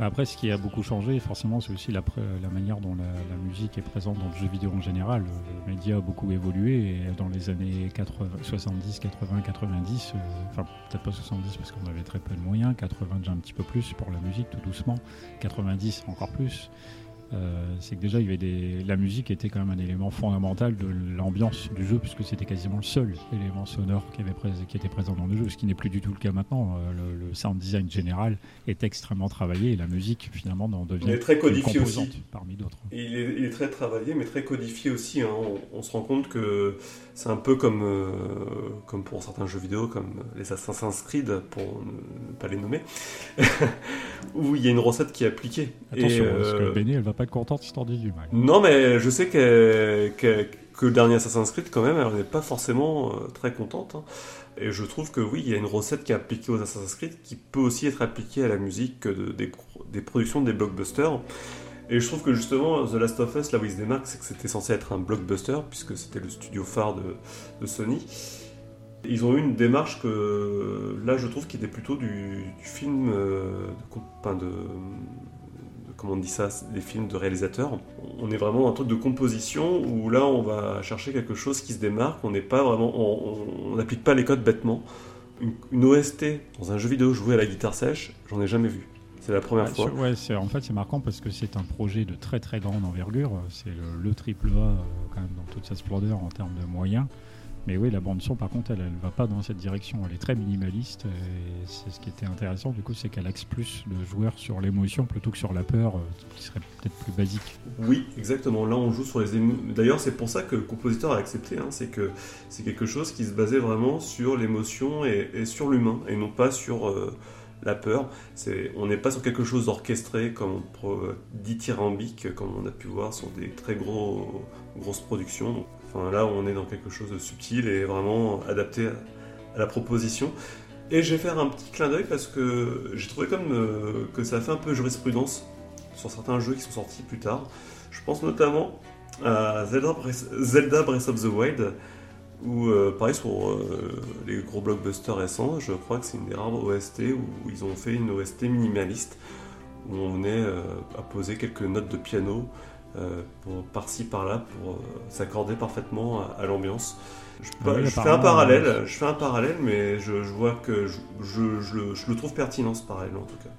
Après, ce qui a beaucoup changé, forcément, c'est aussi la, la manière dont la, musique est présente dans le jeu vidéo en général. Le média a beaucoup évolué et dans les années 80, 70, 80, 90, euh, enfin peut-être pas 70 parce qu'on avait très peu de moyens, 80 déjà un petit peu plus pour la musique, tout doucement, 90 encore plus. Euh, c'est que déjà il y avait des... la musique était quand même un élément fondamental de l'ambiance du jeu puisque c'était quasiment le seul élément sonore qui, avait qui était présent dans le jeu, ce qui n'est plus du tout le cas maintenant. Euh, le, le sound design général est extrêmement travaillé et la musique finalement en devient Il est très codifié aussi. parmi d'autres. Il est, il est très travaillé, mais très codifié aussi. hein. On, on se rend compte que c'est un peu comme, euh, comme pour certains jeux vidéo, comme les Assassin's Creed, pour ne pas les nommer, [LAUGHS] où il y a une recette qui est appliquée. Attention, Et, parce que euh, Béné, elle va pas être contente si t'en dis du mal. Non, mais je sais que, que, que le dernier Assassin's Creed, quand même, elle n'est pas forcément euh, très contente. hein. Et je trouve que oui, il y a une recette qui est appliquée aux Assassin's Creed qui peut aussi être appliquée à la musique de- des, pro- des productions des blockbusters. Et je trouve que justement, The Last of Us, là où il se démarque, c'est que c'était censé être un blockbuster, puisque c'était le studio phare de, Sony. Ils ont eu une démarche que, là, je trouve, qui était plutôt du, film, euh, de, comment on dit ça, des films de réalisateurs. On est vraiment dans un truc de composition où là, on va chercher quelque chose qui se démarque. On n'est pas vraiment, on n'applique pas les codes bêtement. Une, une OST dans un jeu vidéo joué à la guitare sèche, j'en ai jamais vu. C'est la première Ouais, fois. ouais, en fait, c'est marquant parce que c'est un projet de très très grande envergure. C'est le, le triple A euh, quand même dans toute sa splendeur en termes de moyens. Mais oui, la bande son, par contre, elle, elle va pas dans cette direction. Elle est très minimaliste. Et c'est ce qui était intéressant, du coup, c'est qu'elle axe plus le joueur sur l'émotion plutôt que sur la peur, euh, qui serait peut-être plus basique. Oui, exactement. Là, on joue sur les émotions. D'ailleurs, c'est pour ça que le compositeur a accepté. hein. C'est que c'est quelque chose qui se basait vraiment sur l'émotion et, et sur l'humain, et non pas sur euh, la peur. C'est, on n'est pas sur quelque chose d'orchestré, comme pro- dithyrambique, comme on a pu voir sur des très gros, grosses productions. Enfin, là, on est dans quelque chose de subtil et vraiment adapté à, la proposition. Et je vais faire un petit clin d'œil parce que j'ai trouvé comme euh, que ça fait un peu jurisprudence sur certains jeux qui sont sortis plus tard. Je pense notamment à Zelda Breath of the Wild, où, euh, pareil, sur euh, les gros blockbusters récents, je crois que c'est une des rares OST où ils ont fait une OST minimaliste, où on venait euh, à poser quelques notes de piano par-ci par-là pour s'accorder parfaitement à, à l'ambiance. Je, Ah oui, je fais un parallèle, je fais un parallèle, mais je, je vois que je, le- je le trouve pertinent ce parallèle en tout cas.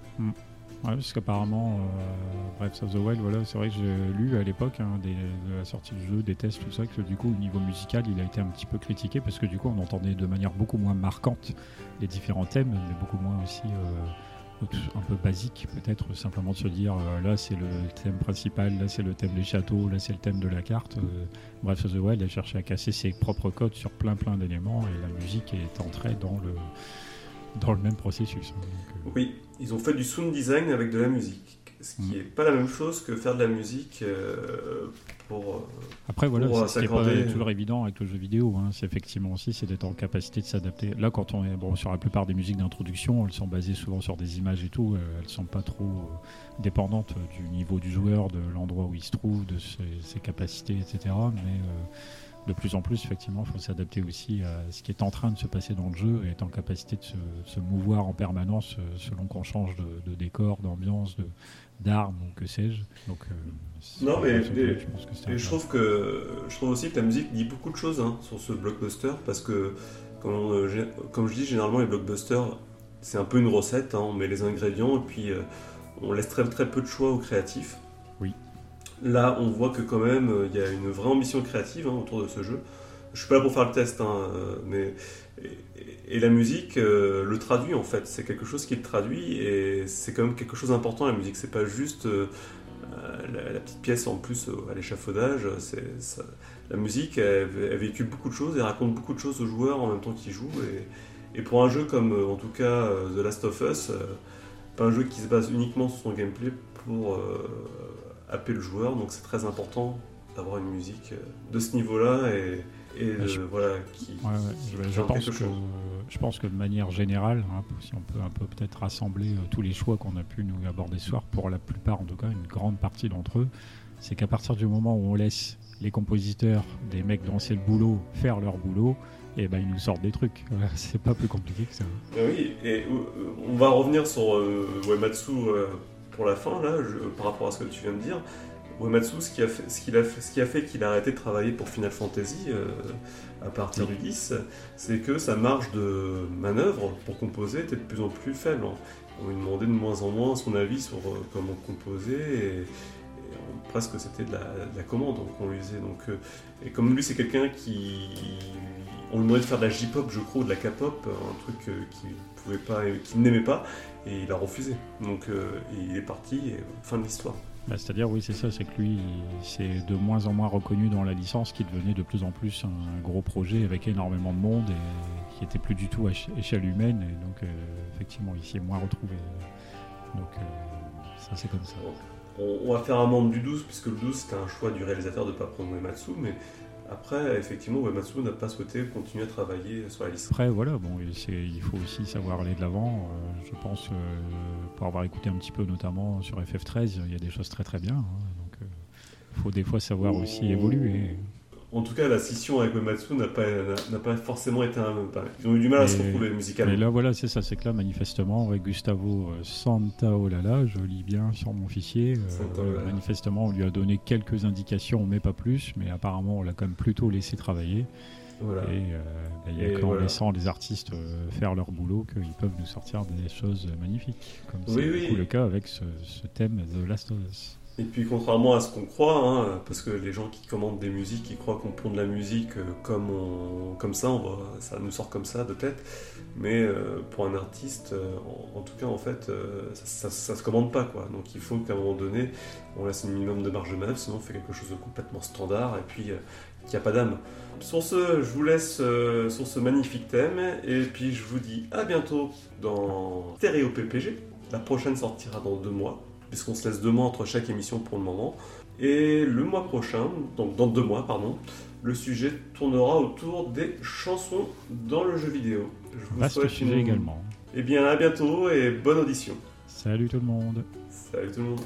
Ouais, parce qu'apparemment, euh, Breath of the Wild, voilà, c'est vrai que j'ai lu à l'époque hein, de la sortie du jeu, des tests, tout ça, que du coup, au niveau musical, il a été un petit peu critiqué parce que du coup, on entendait de manière beaucoup moins marquante les différents thèmes, mais beaucoup moins aussi euh, un peu basique, peut-être simplement de se dire euh, là, c'est le thème principal, là, c'est le thème des châteaux, là, c'est le thème de la carte. Euh, Breath of the Wild a cherché à casser ses propres codes sur plein plein d'éléments et la musique est entrée dans le dans le même processus. hein. Euh, Oui, ils ont fait du sound design avec de la musique, ce qui Mm. n'est pas la même chose que faire de la musique euh, pour... euh, Après, voilà, pour, c'est ce qui pas toujours évident avec le jeu vidéo. Hein. C'est effectivement aussi, c'est d'être en capacité de s'adapter. Là, quand on est bon, sur la plupart des musiques d'introduction, elles sont basées souvent sur des images et tout. euh, elles sont pas trop euh, dépendantes du niveau du joueur, de l'endroit où il se trouve, de ses, ses capacités, etc. Mais euh, de plus en plus, effectivement, il faut s'adapter aussi à ce qui est en train de se passer dans le jeu et être en capacité de se, mouvoir en permanence euh, selon qu'on change de, de décor, d'ambiance, d'armes ou que sais-je. Donc, euh, Non, mais- je pense que c'est Et je trouve que je trouve aussi que la musique dit beaucoup de choses hein, sur ce blockbuster parce que comme, on- gé- comme je dis généralement les blockbusters c'est un peu une recette, hein, on met les ingrédients et puis euh, on laisse très très peu de choix aux créatifs. Là, on voit que quand même, euh, il y a une vraie ambition créative hein, autour de ce jeu. Je suis pas là pour faire le test, hein, euh, mais et, la musique euh, le traduit en fait. C'est quelque chose qui le traduit et c'est quand même quelque chose d'important la musique. C'est pas juste la, petite pièce en plus à l'échafaudage. La musique, elle, elle véhicule beaucoup de choses et raconte beaucoup de choses aux joueurs en même temps qu'ils jouent. Et, pour un jeu comme en tout cas The Last of Us, pas un jeu qui se base uniquement sur son gameplay pour happer le joueur, donc c'est très important d'avoir une musique euh, de ce niveau-là et, et de- je- voilà qui. Ouais, ouais, je, qui je fait pense que, je pense que de manière générale, hein, si on peut un peu peut-être rassembler euh, tous les choix qu'on a pu nous aborder ce soir, pour la plupart en tout cas, une grande partie d'entre eux, c'est qu'à partir du moment où on laisse les compositeurs, des mecs dont c'est le boulot, faire leur boulot, et ben ils nous sortent des trucs. [LAUGHS] C'est pas plus compliqué que ça. Ah oui, et euh, on va revenir sur euh, euh, pour la fin, là, par rapport à ce que tu viens de dire. Uematsu, ce qui a fait, qu'il a qui a arrêté de travailler pour Final Fantasy euh, à partir du 10, c'est que sa marge de manœuvre pour composer était de plus en plus faible. On lui demandait de moins en moins son avis sur euh, comment composer et, presque c'était de la, de la commande qu'on lui faisait. Donc, euh, et comme lui, c'est quelqu'un qui. On lui demandait de faire de la J-pop, je crois, ou de la K-pop, un truc qu'il pouvait pas, qu'il n'aimait pas, et il a refusé. Donc euh, il est parti, et fin de l'histoire. Bah, C'est-à-dire, oui, c'est ça, c'est que lui, il- c'est de moins en moins reconnu dans la licence, qui devenait de plus en plus un gros projet avec énormément de monde et qui était plus du tout à ch- échelle humaine. Et donc, euh, effectivement, il s'y est moins retrouvé. Donc, euh, ça, c'est comme ça. On, va faire un membre du 12, puisque le 12 c'était un choix du réalisateur de ne pas prendre Uematsu, mais après, effectivement, Uematsu n'a pas souhaité continuer à travailler sur la liste. Après, voilà, bon, il faut aussi savoir aller de l'avant. Euh, je pense, euh, pour avoir écouté un petit peu, notamment sur FF13, il y a des choses très très bien. hein. donc, il faut des fois savoir aussi évoluer. En tout cas, la scission avec Uematsu n'a pas, n'a- pas forcément été un. ils ont eu du mal à se Mais- retrouver Mais musicalement. là, voilà, c'est ça, c'est que là, manifestement, avec Gustavo euh, Santaolalla, je lis bien sur mon fichier, euh, manifestement, on lui a donné quelques indications, mais pas plus, mais apparemment, on l'a quand même plutôt laissé travailler. Voilà. Et euh, bah, il y a qu'en voilà. laissant les artistes faire leur boulot qu'ils peuvent nous sortir des choses magnifiques, comme Oui, c'est oui. le cas avec ce, ce thème The Last of Us. Et puis contrairement à ce qu'on croit, hein, parce que les gens qui commandent des musiques, ils croient qu'on prend de la musique euh, comme, on, comme ça, on va, ça nous sort comme ça de tête. Mais euh, pour un artiste, euh, en, tout cas, en fait, ça, ça, se commande pas. Quoi. Donc il faut qu'à un moment donné, on laisse un minimum de marge de manœuvre, sinon on fait quelque chose de complètement standard et puis euh, qui a pas d'âme. Sur ce, je vous laisse sur ce magnifique thème et puis je vous dis à bientôt dans Stéréo PPG. La prochaine sortira dans deux mois puisqu'on se laisse deux mois entre chaque émission pour le moment. Et le mois prochain, donc dans deux mois, pardon, le sujet tournera autour des chansons dans le jeu vidéo. Je vous Vaste souhaite sujet une- également. Eh bien, à bientôt et bonne audition. Salut tout le monde Salut tout le monde.